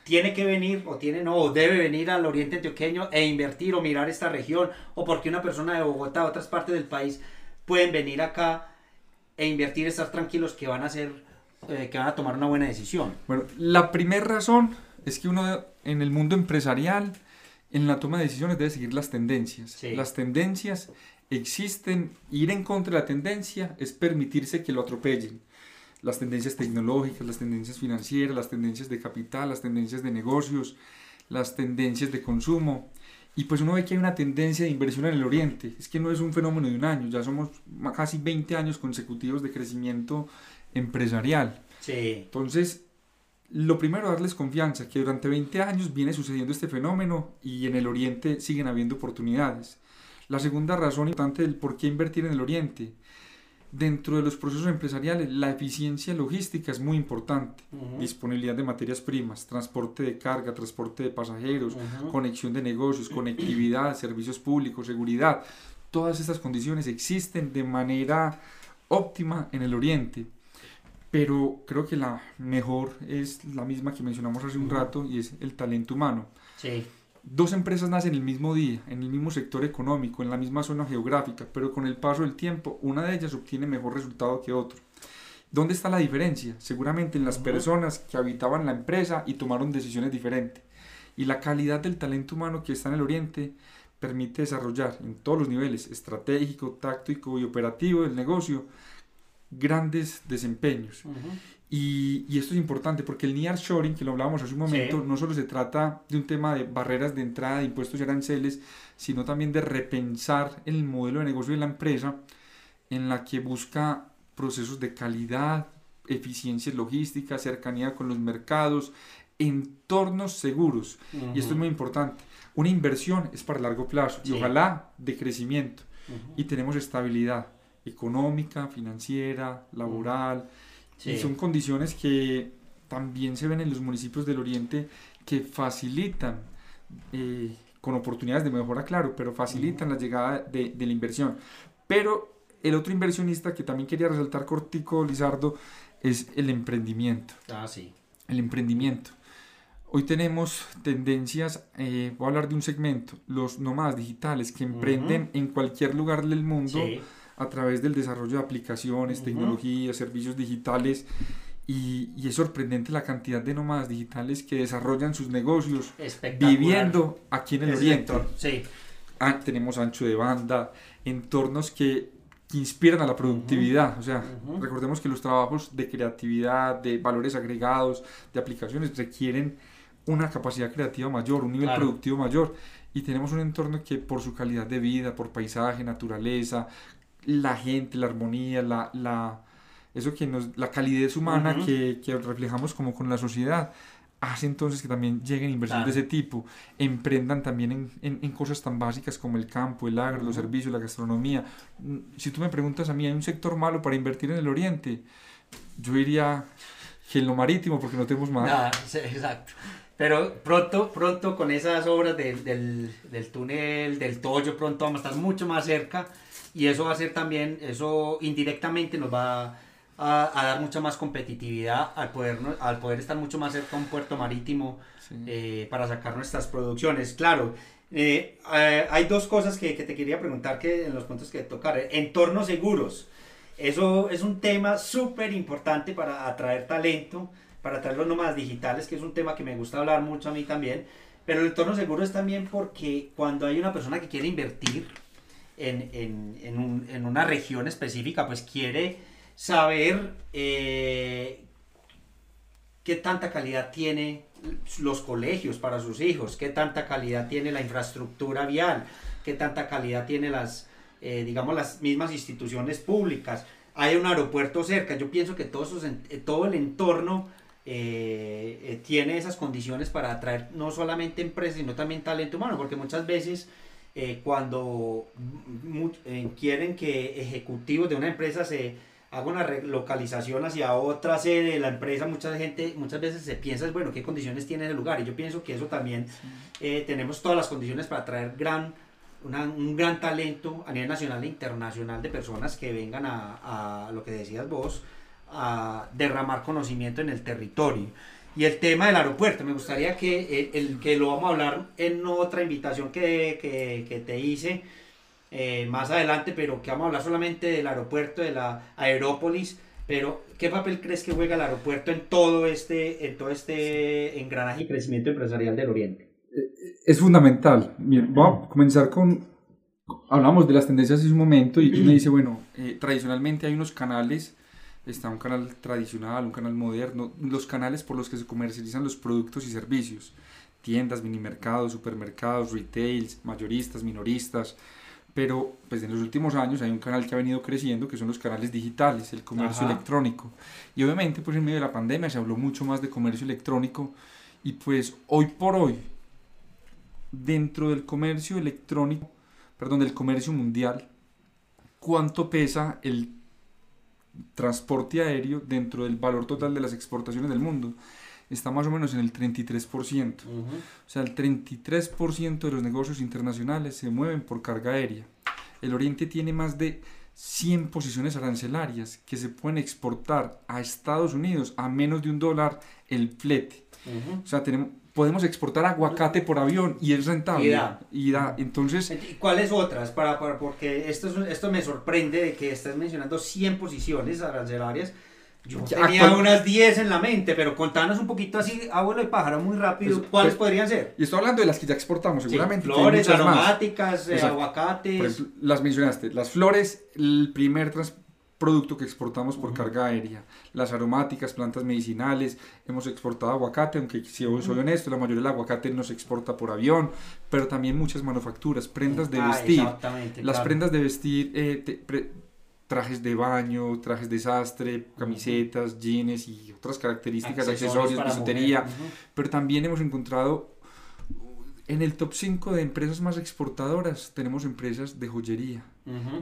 Tiene que venir o tiene no o debe venir al oriente antioqueño e invertir o mirar esta región o porque una persona de Bogotá o otras partes del país pueden venir acá e invertir estar tranquilos que van a hacer eh, que van a tomar una buena decisión. Bueno la primera razón es que uno en el mundo empresarial en la toma de decisiones debe seguir las tendencias. Las tendencias existen ir en contra de la tendencia es permitirse que lo atropellen las tendencias tecnológicas, las tendencias financieras, las tendencias de capital, las tendencias de negocios, las tendencias de consumo. Y pues uno ve que hay una tendencia de inversión en el Oriente. Es que no es un fenómeno de un año, ya somos casi 20 años consecutivos de crecimiento empresarial. Sí. Entonces, lo primero, darles confianza, que durante 20 años viene sucediendo este fenómeno y en el Oriente siguen habiendo oportunidades. La segunda razón importante del por qué invertir en el Oriente dentro de los procesos empresariales, la eficiencia logística es muy importante. Disponibilidad de materias primas, transporte de carga, transporte de pasajeros, conexión de negocios, conectividad, servicios públicos, seguridad. Todas estas condiciones existen de manera óptima en el Oriente. Pero creo que la mejor es la misma que mencionamos hace un rato y es el talento humano. Sí dos empresas nacen el mismo día, en el mismo sector económico, en la misma zona geográfica, pero con el paso del tiempo una de ellas obtiene mejor resultado que otra. ¿Dónde está la diferencia? Seguramente en las personas que habitaban la empresa y tomaron decisiones diferentes. Y la calidad del talento humano que está en el Oriente permite desarrollar en todos los niveles, estratégico, táctico y operativo del negocio, grandes desempeños. Y, esto es importante porque el nearshoring, que lo hablábamos hace un momento, no solo se trata de un tema de barreras de entrada, de impuestos y aranceles, sino también de repensar el modelo de negocio de la empresa en la que busca procesos de calidad, eficiencia logística, cercanía con los mercados, entornos seguros. Y esto es muy importante. Una inversión es para largo plazo y ojalá de crecimiento. Y tenemos estabilidad económica, financiera, laboral. Y son condiciones que también se ven en los municipios del oriente que facilitan, eh, con oportunidades de mejora, claro, pero facilitan la llegada de, de, la inversión. Pero el otro inversionista que también quería resaltar cortico, Lizardo, es el emprendimiento. Ah, sí. El emprendimiento. Hoy tenemos tendencias, eh, voy a hablar de un segmento, los nómadas digitales que emprenden en cualquier lugar del mundo. Sí a través del desarrollo de aplicaciones, tecnologías, servicios digitales. Y, y, es sorprendente la cantidad de nómadas digitales que desarrollan sus negocios viviendo aquí en el Oriente. Sí. Ah, tenemos ancho de banda, entornos que, inspiran a la productividad. O sea, recordemos que los trabajos de creatividad, de valores agregados, de aplicaciones requieren una capacidad creativa mayor, un nivel productivo mayor. Y tenemos un entorno que por su calidad de vida, por paisaje, naturaleza, la gente, la armonía, la, la, eso que nos, la calidez humana que, que, reflejamos como con la sociedad, hace entonces que también lleguen inversiones de ese tipo, emprendan también en, en, en, cosas tan básicas como el campo, el agro, los servicios, la gastronomía. Mm, si tú me preguntas a mí, ¿hay un sector malo para invertir en el oriente? Yo diría que en lo marítimo, porque no tenemos más. exacto. Pero pronto, pronto con esas obras del, del, del túnel, del Toyo, pronto vamos a estar mucho más cerca y eso va a ser también, eso indirectamente nos va a, a dar mucha más competitividad al poder, al poder estar mucho más cerca a un puerto marítimo eh, para sacar nuestras producciones. Claro, eh, eh, hay dos cosas que, que, te quería preguntar que en los puntos que tocar. Entornos seguros. Eso es un tema súper importante para atraer talento, para atraer los nómadas digitales, que es un tema que me gusta hablar mucho a mí también. Pero el entorno seguro es también porque cuando hay una persona que quiere invertir, en, en, en, un, en una región específica, pues quiere saber eh, qué tanta calidad tiene los colegios para sus hijos, qué tanta calidad tiene la infraestructura vial, qué tanta calidad tiene las, eh, digamos, las mismas instituciones públicas. Hay un aeropuerto cerca, yo pienso que todo, eh, todo el entorno tiene esas condiciones para atraer no solamente empresas, sino también talento humano, porque muchas veces eh, cuando eh, quieren que ejecutivos de una empresa se haga una relocalización hacia otra sede de la empresa, mucha gente muchas veces se piensa, bueno, ¿qué condiciones tiene el lugar? Y yo pienso que eso también tenemos todas las condiciones para traer gran un gran talento a nivel nacional e internacional de personas que vengan a, a, lo que decías vos, a derramar conocimiento en el territorio. Y el tema del aeropuerto, me gustaría que, el, que lo vamos a hablar en otra invitación que, que, que te hice eh, más adelante, pero que vamos a hablar solamente del aeropuerto, de la Aerópolis. Pero, ¿qué papel crees que juega el aeropuerto en todo este, en todo este engranaje y crecimiento empresarial del Oriente? es fundamental. vamos a comenzar con, hablamos de las tendencias en su momento y me dice, bueno, eh, tradicionalmente hay unos canales, está un canal tradicional, un canal moderno, los canales por los que se comercializan los productos y servicios, tiendas, mini mercados, supermercados, retails, mayoristas, minoristas, pero pues en los últimos años hay un canal que ha venido creciendo que son los canales digitales, el comercio electrónico. Y obviamente pues en medio de la pandemia se habló mucho más de comercio electrónico. Y pues hoy por hoy dentro del comercio electrónico, perdón, del comercio mundial, cuánto pesa el transporte aéreo dentro del valor total de las exportaciones del mundo. Está más o menos en el 33%. O sea, el 33% de los negocios internacionales se mueven por carga aérea. El Oriente tiene más de 100 posiciones arancelarias que se pueden exportar a Estados Unidos a menos de un dólar el flete. O sea, tenemos, podemos exportar aguacate por avión y es rentable. Y da. Y da. Entonces, ¿cuáles otras? Para, para, porque esto, esto me sorprende de que estás mencionando 100 posiciones arancelarias. Yo tenía unas 10 en la mente, pero contanos un poquito así, abuelo de pájaro, muy rápido, pues, ¿cuáles pues, podrían ser? Y estoy hablando de las que ya exportamos, seguramente. flores, aromáticas, eh, aguacates. las mencionaste. Las flores, el primer transporte producto que exportamos por carga aérea. Las aromáticas, plantas medicinales, hemos exportado aguacate, aunque si soy honesto, la mayoría del aguacate no se exporta por avión, pero también muchas manufacturas, prendas de ah, vestir. Las prendas de vestir, eh, trajes de baño, trajes de sastre, camisetas, jeans y otras características, accesorios, bisutería, pero también hemos encontrado en el top 5 de empresas más exportadoras tenemos empresas de joyería.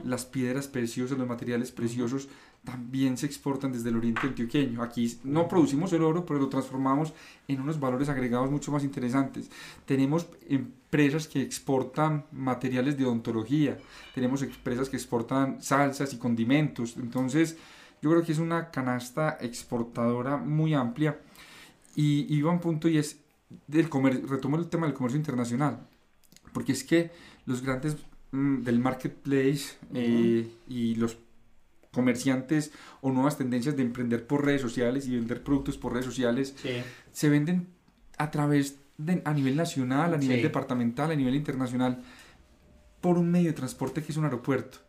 Las piedras preciosas, los materiales preciosos también se exportan desde el oriente antioqueño. Aquí no producimos el oro, pero lo transformamos en unos valores agregados mucho más interesantes. Tenemos empresas que exportan materiales de odontología, tenemos empresas que exportan salsas y condimentos. Entonces, yo creo que es una canasta exportadora muy amplia. Y iba a un punto y es del comercio, retomo el tema del comercio internacional, porque es que los grandes mm, del marketplace eh, y los comerciantes o nuevas tendencias de emprender por redes sociales y vender productos por redes sociales se venden a través de, a nivel nacional, a nivel departamental, a nivel internacional por un medio de transporte que es un aeropuerto.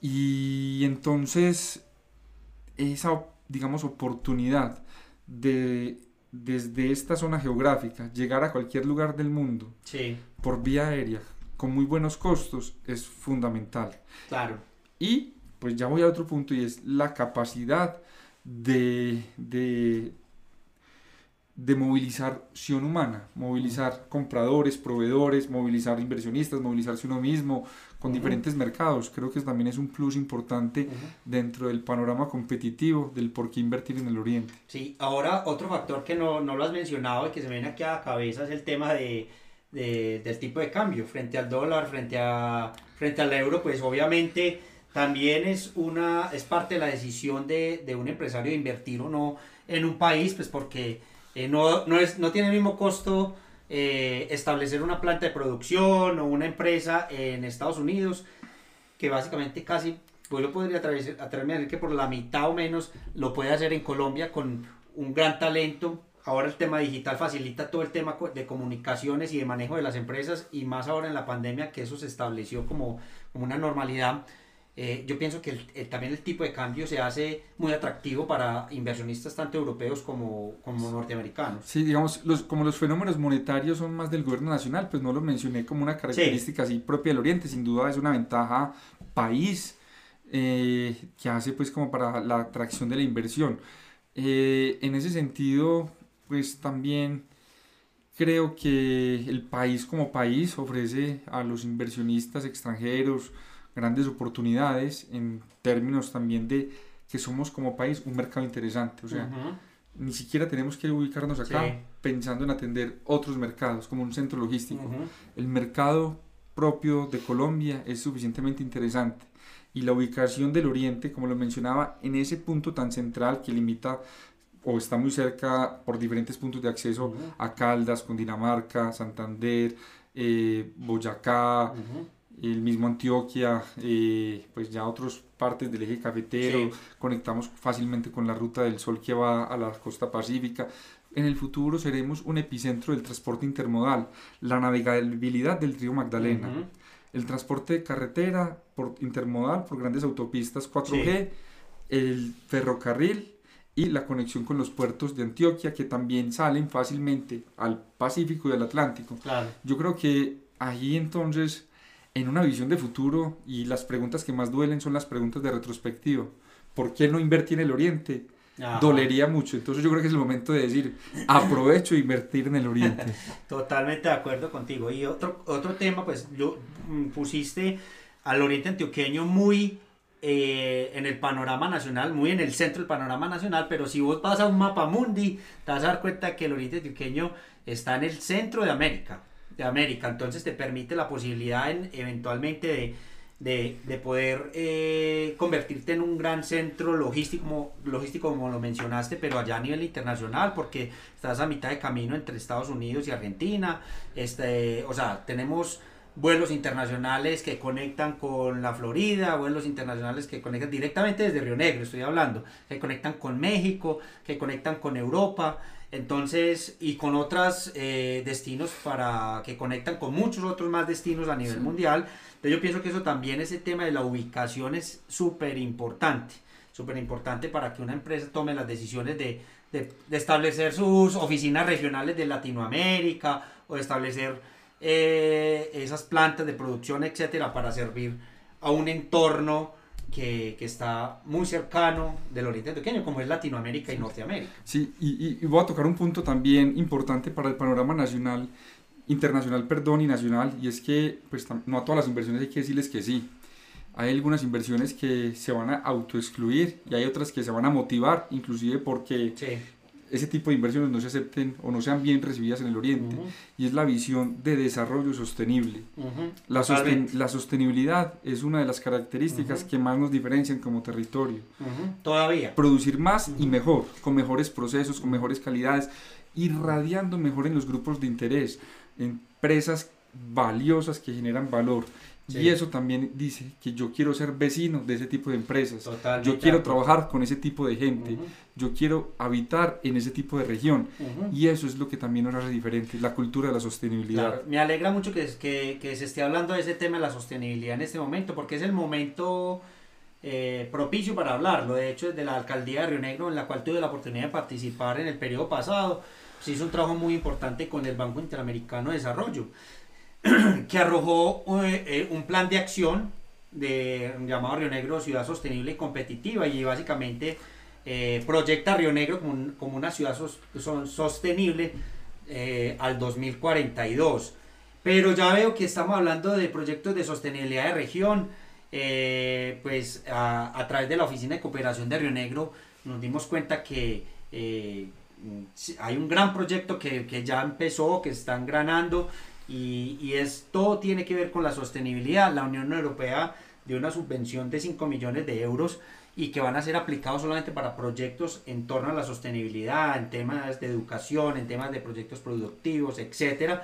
Y entonces esa, digamos, oportunidad de desde esta zona geográfica, llegar a cualquier lugar del mundo por vía aérea con muy buenos costos es fundamental. Claro. Y pues ya voy a otro punto y es la capacidad de, de de movilización humana, movilizar compradores, proveedores, movilizar inversionistas, movilizarse uno mismo con diferentes mercados. Creo que también es un plus importante dentro del panorama competitivo del por qué invertir en el Oriente. Sí, ahora otro factor que no, no lo has mencionado y que se me viene aquí a la cabeza es el tema de, de, del tipo de cambio frente al dólar, frente, a, frente al euro, pues obviamente también es, una, es parte de la decisión de, de un empresario de invertir o no en un país, pues porque eh, no, no, es, no tiene el mismo costo eh, establecer una planta de producción o una empresa en Estados Unidos, que básicamente casi, pues lo podría atreverme a decir que por la mitad o menos lo puede hacer en Colombia con un gran talento. Ahora el tema digital facilita todo el tema de comunicaciones y de manejo de las empresas y más ahora en la pandemia que eso se estableció como, como una normalidad. Eh, yo pienso que también el tipo de cambio se hace muy atractivo para inversionistas tanto europeos como, como norteamericanos. Sí, digamos, los, como los fenómenos monetarios son más del gobierno nacional, pues no lo mencioné como una característica así propia del Oriente, sin duda es una ventaja país eh, que hace pues como para la atracción de la inversión. Eh, en ese sentido, pues también creo que el país como país ofrece a los inversionistas extranjeros grandes oportunidades en términos también de que somos como país un mercado interesante. O sea, ni siquiera tenemos que ubicarnos acá pensando en atender otros mercados como un centro logístico. El mercado propio de Colombia es suficientemente interesante y la ubicación del oriente, como lo mencionaba, en ese punto tan central que limita o está muy cerca por diferentes puntos de acceso a Caldas, Cundinamarca, Santander, eh, Boyacá, el mismo Antioquia, eh, pues ya otras partes del eje cafetero, conectamos fácilmente con la ruta del sol que va a la costa pacífica. En el futuro seremos un epicentro del transporte intermodal, la navegabilidad del río Magdalena, el transporte de carretera por intermodal por grandes autopistas 4G, el ferrocarril y la conexión con los puertos de Antioquia que también salen fácilmente al Pacífico y al Atlántico. Yo creo que ahí entonces, en una visión de futuro, y las preguntas que más duelen son las preguntas de retrospectiva. ¿Por qué no invertir en el Oriente? Dolería mucho. Entonces yo creo que es el momento de decir, aprovecho e invertir en el Oriente. Totalmente de acuerdo contigo. Y otro, otro tema, pues yo mm, pusiste al Oriente Antioqueño muy eh, en el panorama nacional, muy en el centro del panorama nacional, pero si vos vas a un mapa mundi, te vas a dar cuenta que el oriente antioqueño está en el centro de América, de América, entonces te permite la posibilidad en, eventualmente de, de, poder eh, convertirte en un gran centro logístico, logístico, como lo mencionaste, pero allá a nivel internacional, porque estás a mitad de camino entre Estados Unidos y Argentina, este, o sea, tenemos vuelos internacionales que conectan con la Florida, vuelos internacionales que conectan directamente desde Río Negro, estoy hablando, que conectan con México, que conectan con Europa, entonces, y con otros eh, destinos para que conectan con muchos otros más destinos a nivel mundial. Entonces yo pienso que eso también, ese tema de la ubicación es súper importante, súper importante para que una empresa tome las decisiones de, de, de establecer sus oficinas regionales de Latinoamérica o de establecer eh, esas plantas de producción, etcétera, para servir a un entorno que, que, está muy cercano del oriente pequeño, como es Latinoamérica y Norteamérica. Sí, y, y, voy a tocar un punto también importante para el panorama nacional, internacional, perdón, y nacional, y es que pues, no a todas las inversiones hay que decirles que sí. Hay algunas inversiones que se van a autoexcluir y hay otras que se van a motivar, inclusive porque sí ese tipo de inversiones no se acepten o no sean bien recibidas en el Oriente. Y es la visión de desarrollo sostenible. la, la, sostenibilidad es una de las características que más nos diferencian como territorio. Todavía. Producir más y mejor, con mejores procesos, con mejores calidades, irradiando mejor en los grupos de interés, empresas valiosas que generan valor. Y eso también dice que yo quiero ser vecino de ese tipo de empresas. yo quiero trabajar con ese tipo de gente. Yo quiero habitar en ese tipo de región. Y eso es lo que también nos hace diferente, la cultura de la sostenibilidad. Me alegra mucho que, que, que, se esté hablando de ese tema de la sostenibilidad en este momento, porque es el momento eh, propicio para hablarlo. De hecho, desde la alcaldía de Río Negro, en la cual tuve la oportunidad de participar en el periodo pasado, se hizo un trabajo muy importante con el Banco Interamericano de Desarrollo que arrojó eh, eh, un plan de acción de, llamado Río Negro Ciudad Sostenible y Competitiva y básicamente eh, proyecta Río Negro como, como una ciudad sostenible al 2042. Pero ya veo que estamos hablando de proyectos de sostenibilidad de región, pues a, través de la Oficina de Cooperación de Río Negro nos dimos cuenta que hay un gran proyecto que, que ya empezó, que está engranando y, y esto tiene que ver con la sostenibilidad. La Unión Europea dio una subvención de 5 millones de euros y que van a ser aplicados solamente para proyectos en torno a la sostenibilidad, en temas de educación, en temas de proyectos productivos, etcétera.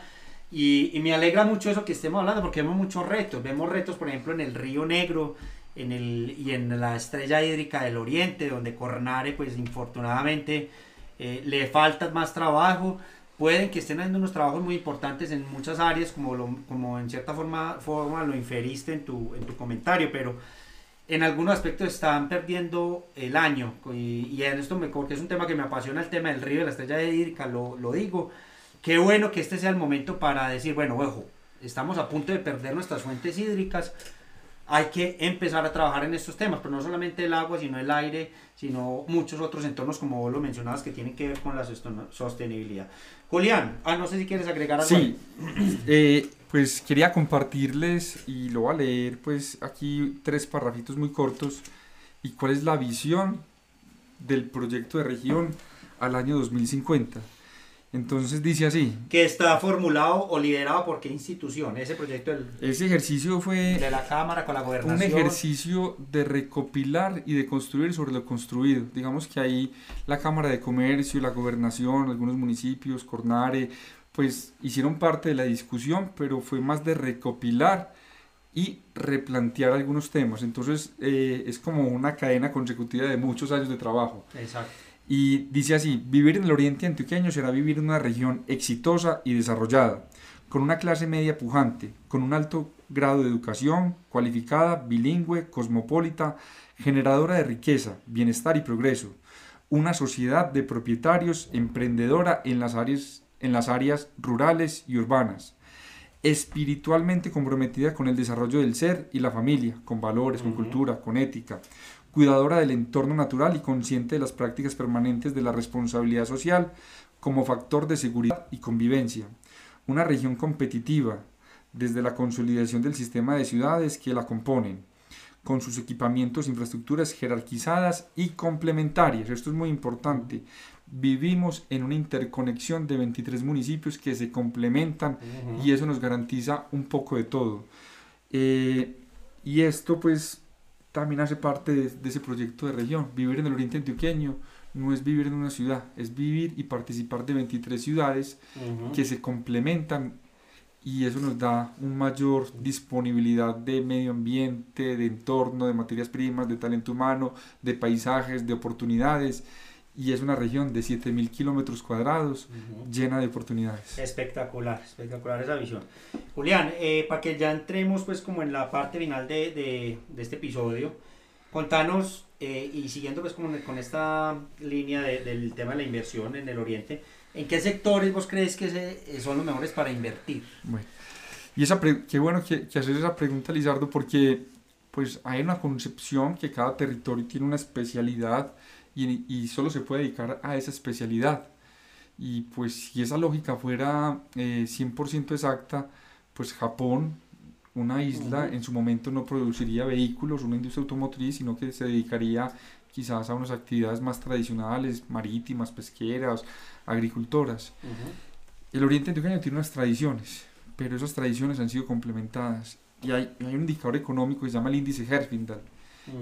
Y, y, me alegra mucho eso que estemos hablando porque vemos muchos retos. Vemos retos, por ejemplo, en el Río Negro en el, y en la estrella hídrica del Oriente, donde Cornare, pues infortunadamente, eh, le falta más trabajo pueden que estén haciendo unos trabajos muy importantes en muchas áreas, como, lo, como en cierta forma, forma lo inferiste en tu, en tu comentario, pero en algunos aspectos están perdiendo el año. Y, en esto, me, porque es un tema que me apasiona, el tema del río de la estrella de hídrica, lo, lo digo. Qué bueno que este sea el momento para decir, bueno, ojo, estamos a punto de perder nuestras fuentes hídricas. hay que empezar a trabajar en estos temas, pero no solamente el agua, sino el aire, sino muchos otros entornos, como vos lo mencionabas, que tienen que ver con la sostenibilidad. Julián, ah, no sé si quieres agregar algo. Sí, eh, pues quería compartirles y lo voy a leer, pues aquí tres parrafitos muy cortos, y cuál es la visión del proyecto de región al año 2050. Entonces dice así. Que está formulado o liderado por qué institución, ese proyecto del, Ese ejercicio fue... De la Cámara con la gobernación. Un ejercicio de recopilar y de construir sobre lo construido. Digamos que ahí la Cámara de Comercio, la gobernación, algunos municipios, Cornare, pues hicieron parte de la discusión, pero fue más de recopilar y replantear algunos temas. Entonces eh, es como una cadena consecutiva de muchos años de trabajo. Exacto. Y dice así, vivir en el oriente antioqueño será vivir en una región exitosa y desarrollada, con una clase media pujante, con un alto grado de educación, cualificada, bilingüe, cosmopolita, generadora de riqueza, bienestar y progreso, una sociedad de propietarios emprendedora en las áreas, en las áreas rurales y urbanas, espiritualmente comprometida con el desarrollo del ser y la familia, con valores, con cultura, con ética, cuidadora del entorno natural y consciente de las prácticas permanentes de la responsabilidad social como factor de seguridad y convivencia. Una región competitiva, desde la consolidación del sistema de ciudades que la componen, con sus equipamientos e infraestructuras jerarquizadas y complementarias. Esto es muy importante. Vivimos en una interconexión de 23 municipios que se complementan y eso nos garantiza un poco de todo. Eh, y esto pues también hace parte de, ese proyecto de región. Vivir en el oriente antioqueño no es vivir en una ciudad, es vivir y participar de 23 ciudades que se complementan y eso nos da una mayor disponibilidad de medio ambiente, de entorno, de materias primas, de talento humano, de paisajes, de oportunidades y es una región de 7.000 kilómetros cuadrados llena de oportunidades. Espectacular, espectacular esa visión. Julián, eh, para que ya entremos pues como en la parte final de, de, de este episodio, contanos eh, y siguiendo pues como con esta línea del tema de la inversión en el oriente, ¿en qué sectores vos crees que se, son los mejores para invertir? Bueno, y esa qué bueno que, que haces esa pregunta, Lizardo, porque pues hay una concepción que cada territorio tiene una especialidad y, solo se puede dedicar a esa especialidad. Y pues si esa lógica fuera 100% eh, exacta, pues Japón, una isla, en su momento no produciría vehículos, una industria automotriz, sino que se dedicaría quizás a unas actividades más tradicionales, marítimas, pesqueras, agricultoras. El Oriente Antioqueño tiene unas tradiciones, pero esas tradiciones han sido complementadas. Y hay, hay un indicador económico que se llama el índice Herfindahl,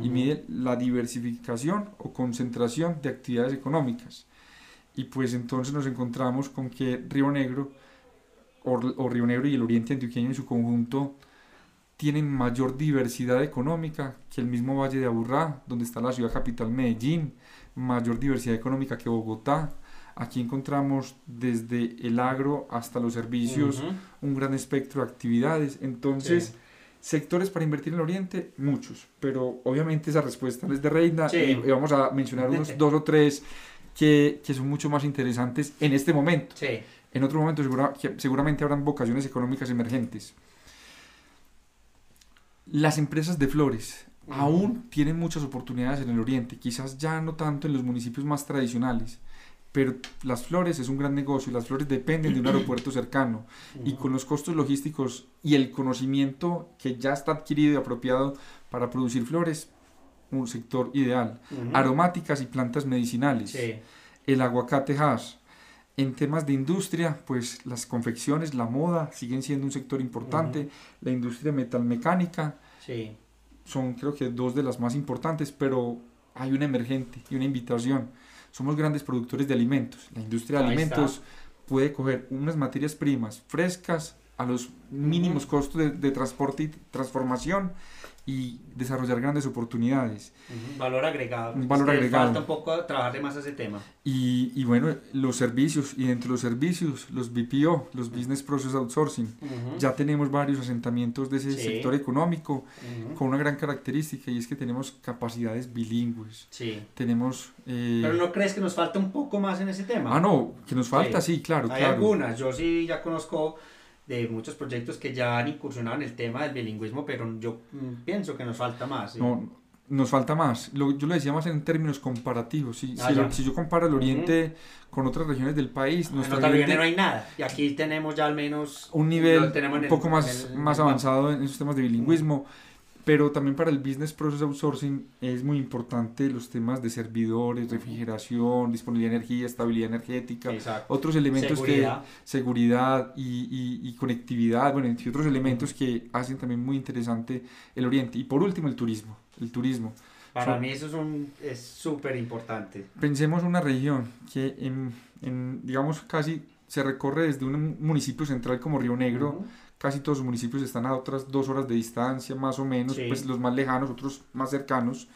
y mide la diversificación o concentración de actividades económicas. Y pues entonces nos encontramos con que Río Negro o, Río Negro y el Oriente Antioqueño en su conjunto tienen mayor diversidad económica que el mismo Valle de Aburrá, donde está la ciudad capital Medellín, mayor diversidad económica que Bogotá. Aquí encontramos desde el agro hasta los servicios un gran espectro de actividades. Entonces, Sectores para invertir en el Oriente, muchos, pero obviamente esa respuesta no es de reina y, vamos a mencionar unos dos o tres que, que, son mucho más interesantes en este momento. Sí. En otro momento seguramente habrán vocaciones económicas emergentes. Las empresas de flores aún tienen muchas oportunidades en el Oriente, quizás ya no tanto en los municipios más tradicionales, pero las flores es un gran negocio, las flores dependen de un aeropuerto cercano. Y con los costos logísticos y el conocimiento que ya está adquirido y apropiado para producir flores, un sector ideal. Aromáticas y plantas medicinales, el aguacate hash. En temas de industria, pues las confecciones, la moda siguen siendo un sector importante, la industria metalmecánica son creo que dos de las más importantes, pero hay una emergente y una invitación somos grandes productores de alimentos. La industria de alimentos puede coger unas materias primas frescas a los mínimos costos de, de, transporte y transformación y desarrollar grandes oportunidades. Valor agregado. Un valor agregado. Falta un poco trabajar más ese tema. Y, y, bueno, los servicios, y dentro de los servicios, los BPO, los Business Process Outsourcing, ya tenemos varios asentamientos de ese sector económico con una gran característica y es que tenemos capacidades bilingües. Sí. Tenemos... Eh, Pero ¿no crees que nos falta un poco más en ese tema? Ah, no, que nos falta, sí, claro. Hay algunas, yo sí ya conozco de muchos proyectos que ya han incursionado en el tema del bilingüismo, pero yo pienso que nos falta más. No, nos falta más. yo lo decía más en términos comparativos. Si, ah, si, yo comparo el Oriente con otras regiones del país, en otra región no hay nada. Y aquí tenemos ya al menos un nivel un poco más, más avanzado en esos temas de bilingüismo pero también para el business process outsourcing es muy importante los temas de servidores, refrigeración, disponibilidad de energía, estabilidad energética, otros elementos seguridad. que seguridad y, y, conectividad, bueno, y otros elementos que hacen también muy interesante el Oriente. Y por último, el turismo, el turismo. Para mí eso es súper importante. Pensemos una región que en, en, digamos, casi se recorre desde un municipio central como Río Negro, casi todos los municipios están a otras dos horas de distancia, más o menos, pues los más lejanos, otros más cercanos.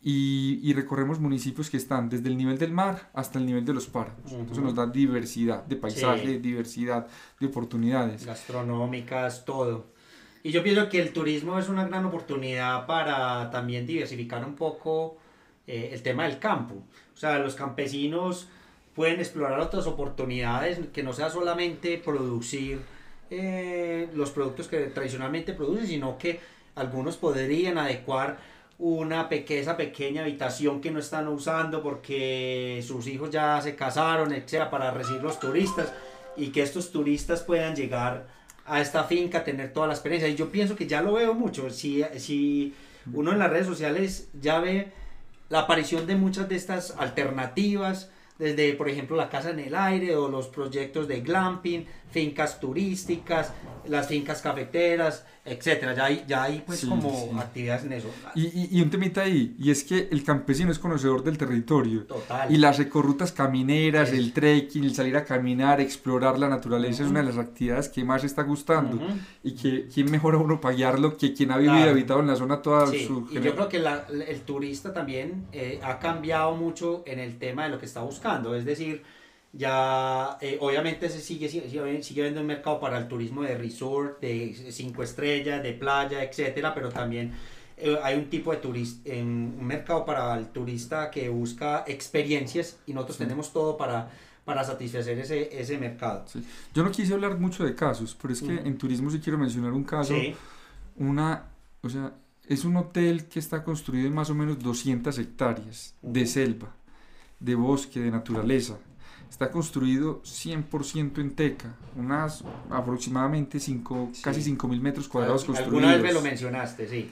Y, y, recorremos municipios que están desde el nivel del mar hasta el nivel de los páramos. Entonces nos da diversidad de paisaje, diversidad de oportunidades. Gastronómicas, todo. Y yo pienso que el turismo es una gran oportunidad para también diversificar un poco eh, el tema del campo. O sea, los campesinos pueden explorar otras oportunidades que no sea solamente producir eh, los productos que tradicionalmente producen, sino que algunos podrían adecuar una pequeña, pequeña habitación que no están usando porque sus hijos ya se casaron, etcétera, para recibir los turistas y que estos turistas puedan llegar a esta finca, tener toda la experiencia. Y yo pienso que ya lo veo mucho. Si, si uno en las redes sociales ya ve la aparición de muchas de estas alternativas, desde por ejemplo la casa en el aire o los proyectos de glamping, fincas turísticas, las fincas cafeteras, etcétera. Ya hay, ya hay pues como actividades en eso. Y, y, un temita ahí, y es que el campesino es conocedor del territorio. Total. Y las recorrutas camineras, el trekking, el salir a caminar, explorar la naturaleza es una de las actividades que más está gustando. Y que quién mejor a uno pagarlo que quien ha vivido y habitado en la zona toda su... Y yo creo que la, el turista también eh, ha cambiado mucho en el tema de lo que está buscando. Es decir, ya eh, obviamente se sigue, sigue, sigue viendo un mercado para el turismo de resort, de cinco estrellas, de playa, etcétera, pero también eh, hay un tipo de turista, un mercado para el turista que busca experiencias y nosotros tenemos todo para, para satisfacer ese, ese mercado. Yo no quise hablar mucho de casos, pero es que en turismo sí quiero mencionar un caso, una, o sea, es un hotel que está construido en más o menos 200 hectáreas de selva, de bosque, de naturaleza Está construido 100% en teca, unas aproximadamente cinco, casi 5.000 metros cuadrados construidos. Alguna vez me lo mencionaste, sí.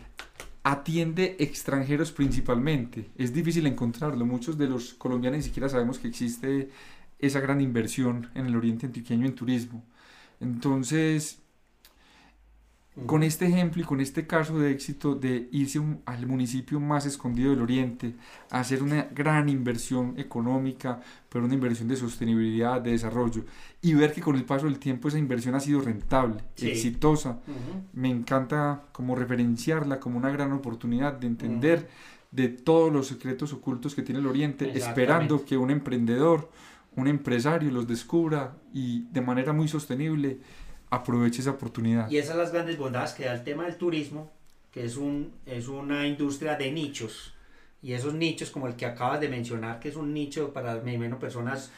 Atiende extranjeros principalmente. Es difícil encontrarlo. Muchos de los colombianos ni siquiera sabemos que existe esa gran inversión en el oriente antioqueño en turismo. Entonces, con este ejemplo y con este caso de éxito de irse al municipio más escondido del oriente, hacer una gran inversión económica, pero una inversión de sostenibilidad, de desarrollo, y ver que con el paso del tiempo esa inversión ha sido rentable, exitosa, me encanta como referenciarla como una gran oportunidad de entender de todos los secretos ocultos que tiene el oriente, esperando que un emprendedor, un empresario los descubra y de manera muy sostenible aproveche esa oportunidad. Y esas son las grandes bondades que da el tema del turismo, que es, un, es una industria de nichos. Y esos nichos, como el que acabas de mencionar, que es un nicho para menos personas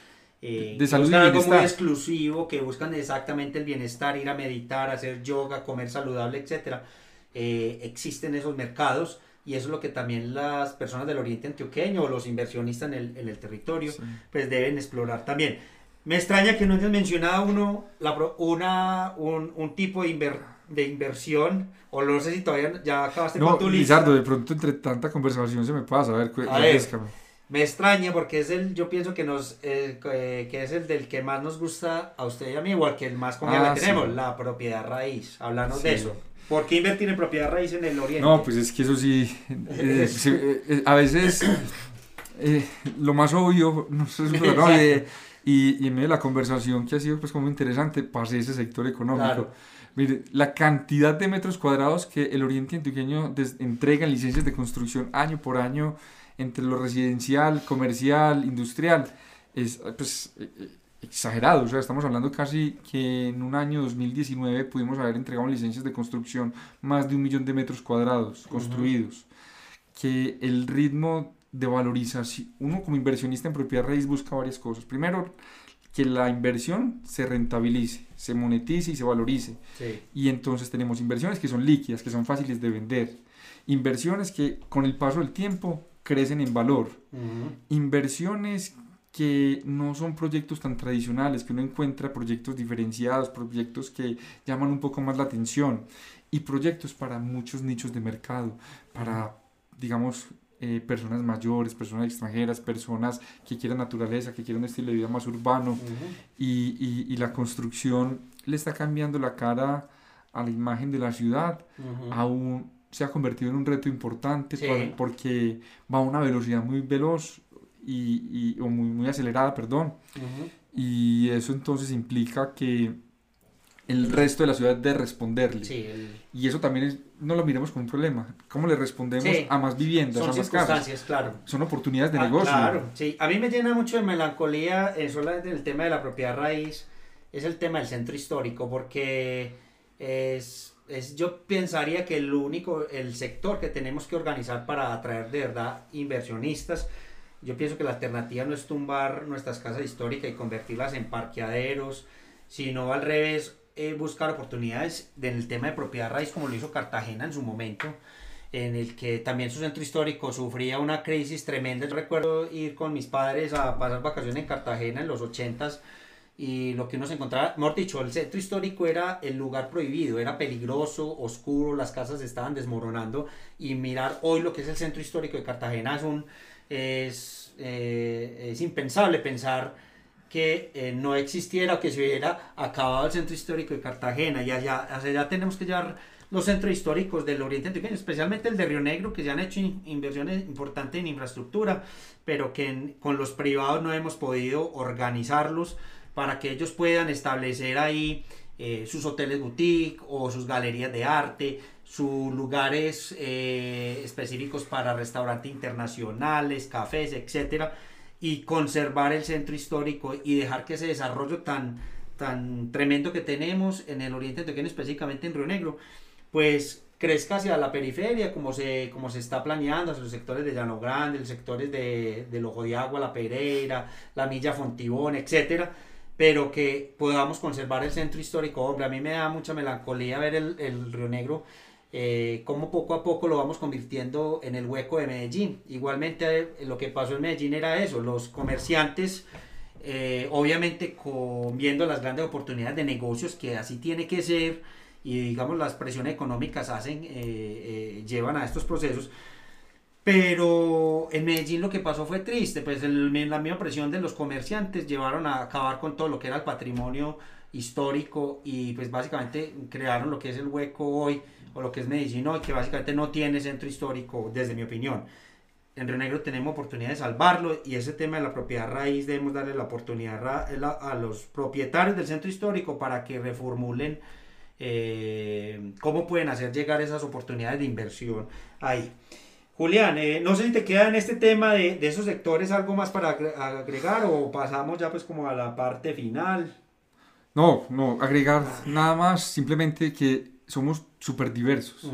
eh, de, salud buscan algo muy exclusivo, que buscan exactamente el bienestar, ir a meditar, hacer yoga, comer saludable, etc. Eh, existen esos mercados y eso es lo que también las personas del Oriente Antioqueño o los inversionistas en el, en el territorio pues deben explorar también. Me extraña que no hayas mencionado uno, la, una, un, un, tipo de, de inversión, o no sé si todavía ya acabaste con tu lista. Lizardo, de pronto entre tanta conversación se me pasa, a ver, a me extraña porque es el, yo pienso que nos, eh, que es el del que más nos gusta a usted y a mí, o al que más confianza ah, tenemos, la propiedad raíz, hablando de eso. ¿Por qué invertir en propiedad raíz en el oriente? No, pues es que eso sí, eh, eh, a veces lo más obvio, no sé, no, y, y, en medio de la conversación que ha sido pues como interesante, pasé ese sector económico. Mire, la cantidad de metros cuadrados que el Oriente Antioqueño entrega en licencias de construcción año por año entre lo residencial, comercial, industrial, es pues e, e, exagerado. O sea, estamos hablando casi que en un año 2019 pudimos haber entregado licencias de construcción más de un millón de metros cuadrados construidos. Que el ritmo de valorización, uno como inversionista en propiedad raíz busca varias cosas. Primero, que la inversión se rentabilice, se monetice y se valorice. Y entonces tenemos inversiones que son líquidas, que son fáciles de vender. Inversiones que con el paso del tiempo crecen en valor. Inversiones que no son proyectos tan tradicionales, que uno encuentra proyectos diferenciados, proyectos que llaman un poco más la atención y proyectos para muchos nichos de mercado, para, digamos, eh, personas mayores, personas extranjeras, personas que quieran naturaleza, que quieran un estilo de vida más urbano. Y, y, la construcción le está cambiando la cara a la imagen de la ciudad, aún se ha convertido en un reto importante porque va a una velocidad muy veloz y, y o muy, muy acelerada, perdón. Y eso entonces implica que el resto de la ciudad de responderle. Y eso también no lo miremos como un problema. ¿Cómo le respondemos a más viviendas, Son a más circunstancias, claro. Son oportunidades de ah, negocio. Claro, sí. A mí me llena mucho de melancolía eso el tema de la propiedad raíz, es el tema del centro histórico, porque es, es, yo pensaría que el único, el sector que tenemos que organizar para atraer de verdad inversionistas, yo pienso que la alternativa no es tumbar nuestras casas históricas y convertirlas en parqueaderos, sino al revés, eh, buscar oportunidades en el tema de propiedad raíz como lo hizo Cartagena en su momento, en el que también su centro histórico sufría una crisis tremenda. recuerdo ir con mis padres a pasar vacaciones en Cartagena en los 80s y lo que uno se encontraba, mejor dicho, el centro histórico era el lugar prohibido, era peligroso, oscuro, las casas estaban desmoronando y mirar hoy lo que es el centro histórico de Cartagena es un es, eh, es impensable pensar que eh, no existiera o que se hubiera acabado el centro histórico de Cartagena. Y allá, allá tenemos que llevar los centros históricos del Oriente Antioqueño, especialmente el de Río Negro, que se han hecho inversiones importantes en infraestructura, pero que con los privados no hemos podido organizarlos para que ellos puedan establecer ahí eh, sus hoteles boutique o sus galerías de arte, sus lugares eh, específicos para restaurantes internacionales, cafés, etcétera, y conservar el centro histórico y dejar que ese desarrollo tan, tan tremendo que tenemos en el Oriente Antioqueño, específicamente en Río Negro, pues crezca hacia la periferia, como se, como se está planeando, hacia los sectores de Llano Grande, los sectores de, del Ojo de Agua, La Pereira, La Milla Fontibón, etcétera, pero que podamos conservar el centro histórico. Hombre, a mí me da mucha melancolía ver el, el Río Negro eh, cómo poco a poco lo vamos convirtiendo en el hueco de Medellín. Igualmente eh, lo que pasó en Medellín era eso, los comerciantes, eh, obviamente con, viendo las grandes oportunidades de negocios, que así tiene que ser, y digamos las presiones económicas hacen, llevan a estos procesos. Pero en Medellín lo que pasó fue triste, pues el, la misma presión de los comerciantes llevaron a acabar con todo lo que era el patrimonio histórico y pues básicamente crearon lo que es el hueco hoy o lo que es Medellín hoy, que básicamente no tiene centro histórico, desde mi opinión. En Río Negro tenemos oportunidad de salvarlo y ese tema de la propiedad raíz debemos darle la oportunidad a, los propietarios del centro histórico para que reformulen eh, cómo pueden hacer llegar esas oportunidades de inversión ahí. Julián, eh, no sé si te queda en este tema de, de, esos sectores algo más para agregar o pasamos ya pues como a la parte final. No, no, agregar nada más, simplemente que somos súper diversos.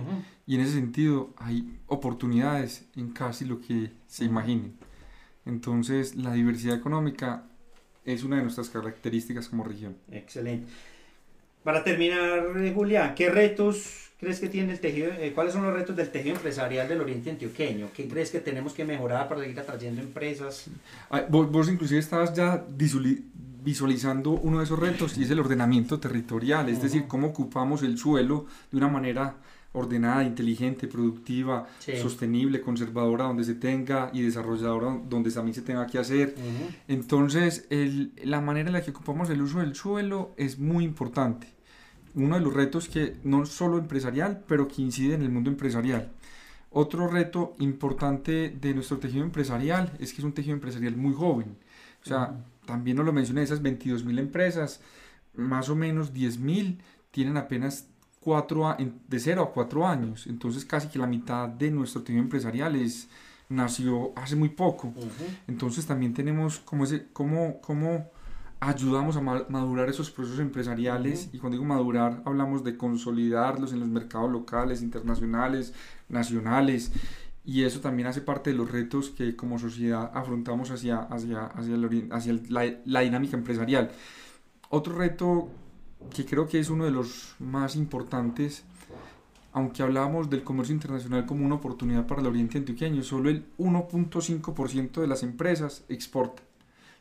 Y en ese sentido hay oportunidades en casi lo que se imaginen. Entonces la diversidad económica es una de nuestras características como región. Excelente. Para terminar, eh, Julián, ¿qué retos crees que tiene el tejido? Eh, ¿Cuáles son los retos del tejido empresarial del Oriente Antioqueño? ¿Qué crees que tenemos que mejorar para seguir atrayendo empresas? vos, vos, inclusive estabas ya visualizando uno de esos retos y es el ordenamiento territorial, es decir, cómo ocupamos el suelo de una manera ordenada, inteligente, productiva, sostenible, conservadora donde se tenga y desarrolladora donde también se tenga que hacer. Entonces, el, la manera en la que ocupamos el uso del suelo es muy importante. Uno de los retos que no solo empresarial, pero que incide en el mundo empresarial. Otro reto importante de nuestro tejido empresarial es que es un tejido empresarial muy joven. O sea, también nos lo mencioné, esas 22 mil empresas, más o menos 10 mil tienen apenas cuatro, de 0 a 4 años. Entonces casi que la mitad de nuestro tejido empresarial es, nació hace muy poco. Entonces también tenemos como ese, cómo, cómo ayudamos a madurar esos procesos empresariales. Y cuando digo madurar, hablamos de consolidarlos en los mercados locales, internacionales, nacionales y eso también hace parte de los retos que como sociedad afrontamos hacia, hacia, hacia, hacia la, la, dinámica empresarial. Otro reto que creo que es uno de los más importantes, aunque hablábamos del comercio internacional como una oportunidad para el oriente antioqueño, solo el 1.5% de las empresas exportan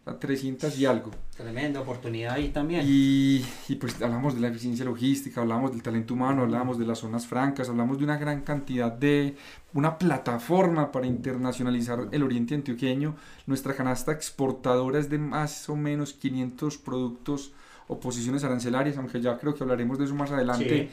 a 300 y algo. Tremenda oportunidad ahí también. Y, y, pues hablamos de la eficiencia logística, hablamos del talento humano, hablamos de las zonas francas, hablamos de una gran cantidad de una plataforma para internacionalizar el oriente antioqueño. Nuestra canasta exportadora es de más o menos 500 productos o posiciones arancelarias, aunque ya creo que hablaremos de eso más adelante.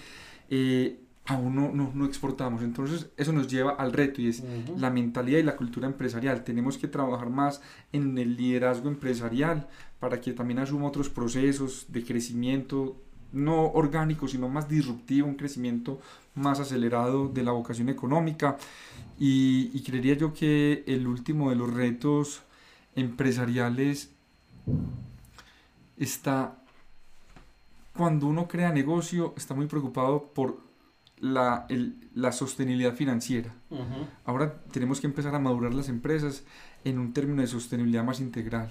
Eh, aún no, no, no, exportamos. Entonces eso nos lleva al reto y es la mentalidad y la cultura empresarial. Tenemos que trabajar más en el liderazgo empresarial para que también asuma otros procesos de crecimiento, no orgánico, sino más disruptivo, un crecimiento más acelerado de la vocación económica. Y, y creería yo que el último de los retos empresariales está cuando uno crea negocio, está muy preocupado por la, el, la sostenibilidad financiera. Ahora tenemos que empezar a madurar las empresas en un término de sostenibilidad más integral.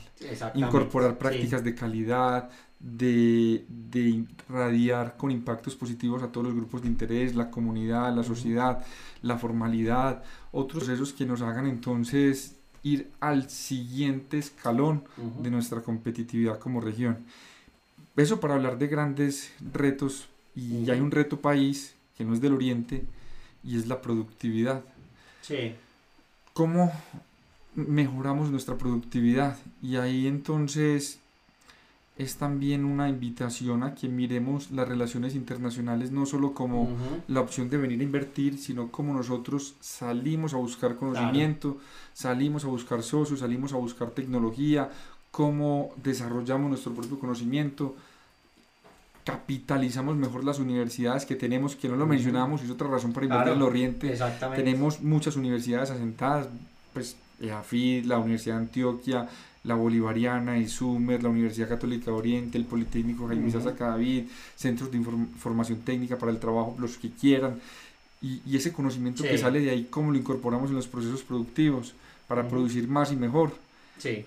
Incorporar prácticas de calidad, de, de, irradiar con impactos positivos a todos los grupos de interés, la comunidad, la sociedad, la formalidad, otros procesos que nos hagan entonces ir al siguiente escalón de nuestra competitividad como región. Eso para hablar de grandes retos y hay un reto país que no es del oriente, y es la productividad. Sí. ¿Cómo mejoramos nuestra productividad? Y ahí entonces es también una invitación a que miremos las relaciones internacionales no solo como la opción de venir a invertir, sino como nosotros salimos a buscar conocimiento, salimos a buscar socios, salimos a buscar tecnología, cómo desarrollamos nuestro propio conocimiento, capitalizamos mejor las universidades que tenemos, que no lo mencionamos, es otra razón para invertir en el Oriente. Tenemos muchas universidades asentadas, pues EAFID, la Universidad de Antioquia, la Bolivariana, ISUMER, la Universidad Católica de Oriente, el Politécnico Jaime uh -huh. centros de formación técnica para el trabajo, los que quieran. Y, y ese conocimiento que sale de ahí, cómo lo incorporamos en los procesos productivos para producir más y mejor. Sí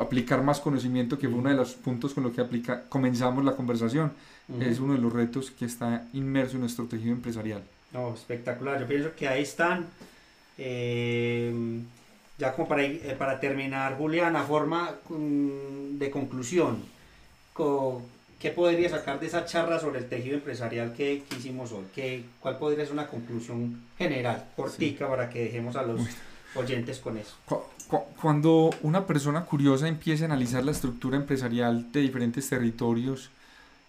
aplicar más conocimiento, que fue uno de los puntos con los que aplica, comenzamos la conversación, es uno de los retos que está inmerso en nuestro tejido empresarial. No, espectacular. Yo pienso que ahí están. Eh, ya como para, eh, para terminar, Julián, a forma mm, de conclusión, ¿qué podría sacar de esa charla sobre el tejido empresarial que, hicimos hoy? ¿Qué, ¿Cuál podría ser una conclusión general, cortica, para que dejemos a los oyentes con eso? cuando una persona curiosa empieza a analizar la estructura empresarial de diferentes territorios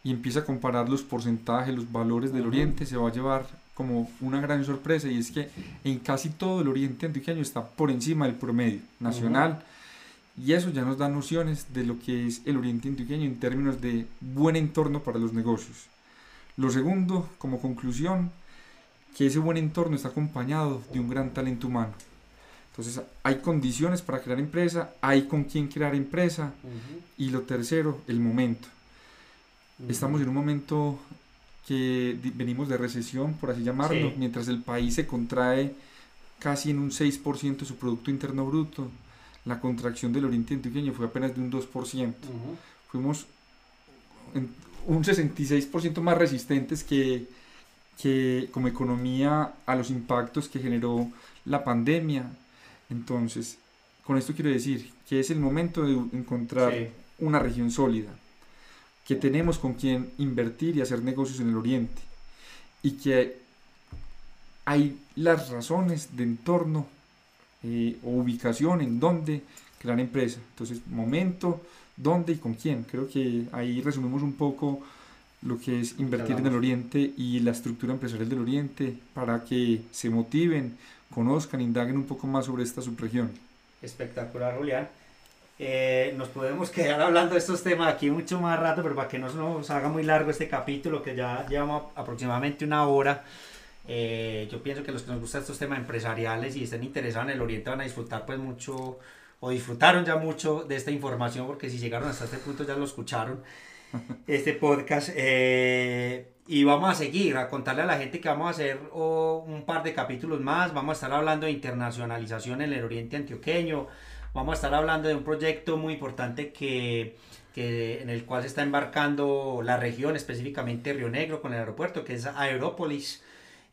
y empieza a comparar los porcentajes, los valores del Oriente, se va a llevar como una gran sorpresa y es que en casi todo el Oriente antioqueño está por encima del promedio nacional y eso ya nos da nociones de lo que es el Oriente antioqueño en términos de buen entorno para los negocios. Lo segundo, como conclusión, que ese buen entorno está acompañado de un gran talento humano. Entonces hay condiciones para crear empresa, hay con quién crear empresa. Y lo tercero, el momento. Estamos en un momento que venimos de recesión, por así llamarlo, mientras el país se contrae casi en un 6% de su Producto Interno Bruto, la contracción del Oriente Antioqueño fue apenas de un 2%. Fuimos un 66% más resistentes que, que como economía a los impactos que generó la pandemia entonces, con esto quiero decir que es el momento de encontrar una región sólida, que tenemos con quien invertir y hacer negocios en el oriente, y que hay las razones de entorno eh, o ubicación en donde crear empresa. Entonces, momento, dónde y con quién. Creo que ahí resumimos un poco lo que es invertir en el Oriente y la estructura empresarial del Oriente para que se motiven conozcan, indaguen un poco más sobre esta subregión. Espectacular, Julián. Eh, nos podemos quedar hablando de estos temas aquí mucho más rato, pero para que no nos haga muy largo este capítulo, que ya llevamos aproximadamente una hora, eh, yo pienso que los que nos gustan estos temas empresariales y estén interesados en el Oriente van a disfrutar pues mucho, o disfrutaron ya mucho de esta información, porque si llegaron hasta este punto ya lo escucharon, este podcast. Eh, y vamos a seguir, a contarle a la gente que vamos a hacer un par de capítulos más, vamos a estar hablando de internacionalización en el oriente antioqueño, vamos a estar hablando de un proyecto muy importante que, que, en el cual se está embarcando la región, específicamente Río Negro con el aeropuerto, que es Aerópolis.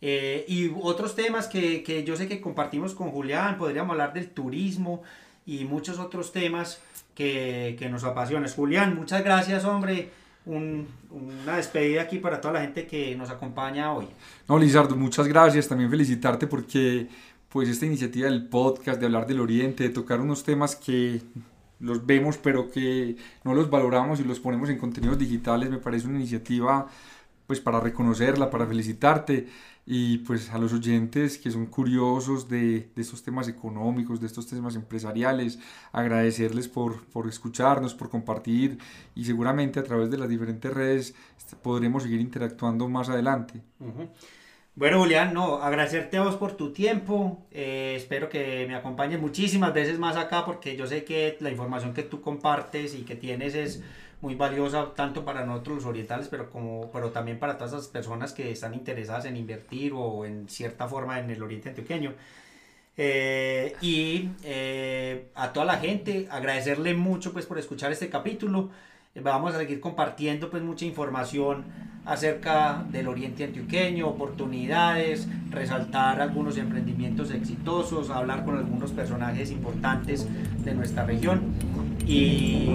Eh, y otros temas que, que yo sé que compartimos con Julián, podríamos hablar del turismo y muchos otros temas que, que nos apasionan. Julián, muchas gracias, hombre una despedida aquí para toda la gente que nos acompaña hoy. No, Lizardo, muchas gracias. También felicitarte porque pues esta iniciativa del podcast, de hablar del Oriente, de tocar unos temas que los vemos pero que no los valoramos y los ponemos en contenidos digitales, me parece una iniciativa pues para reconocerla, para felicitarte y pues a los oyentes que son curiosos de, de, estos temas económicos, de estos temas empresariales, agradecerles por, por escucharnos, por compartir y seguramente a través de las diferentes redes podremos seguir interactuando más adelante. Bueno, Julián, no, agradecerte a vos por tu tiempo. Eh, espero que me acompañes muchísimas veces más acá porque yo sé que la información que tú compartes y que tienes es muy valiosa tanto para nosotros los orientales, pero, como, pero también para todas esas personas que están interesadas en invertir o en cierta forma en el oriente antioqueño. Eh, y eh, a toda la gente agradecerle mucho pues por escuchar este capítulo. Vamos a seguir compartiendo pues mucha información acerca del oriente antioqueño, oportunidades, resaltar algunos emprendimientos exitosos, hablar con algunos personajes importantes de nuestra región y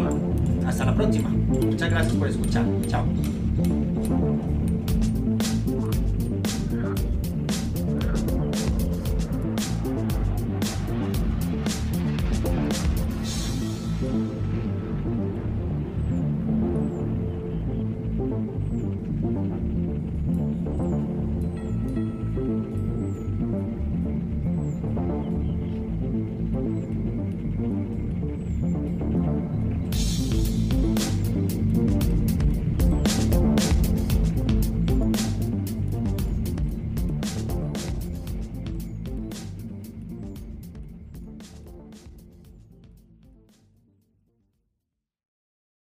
hasta la próxima. Muchas gracias por escuchar. Chao.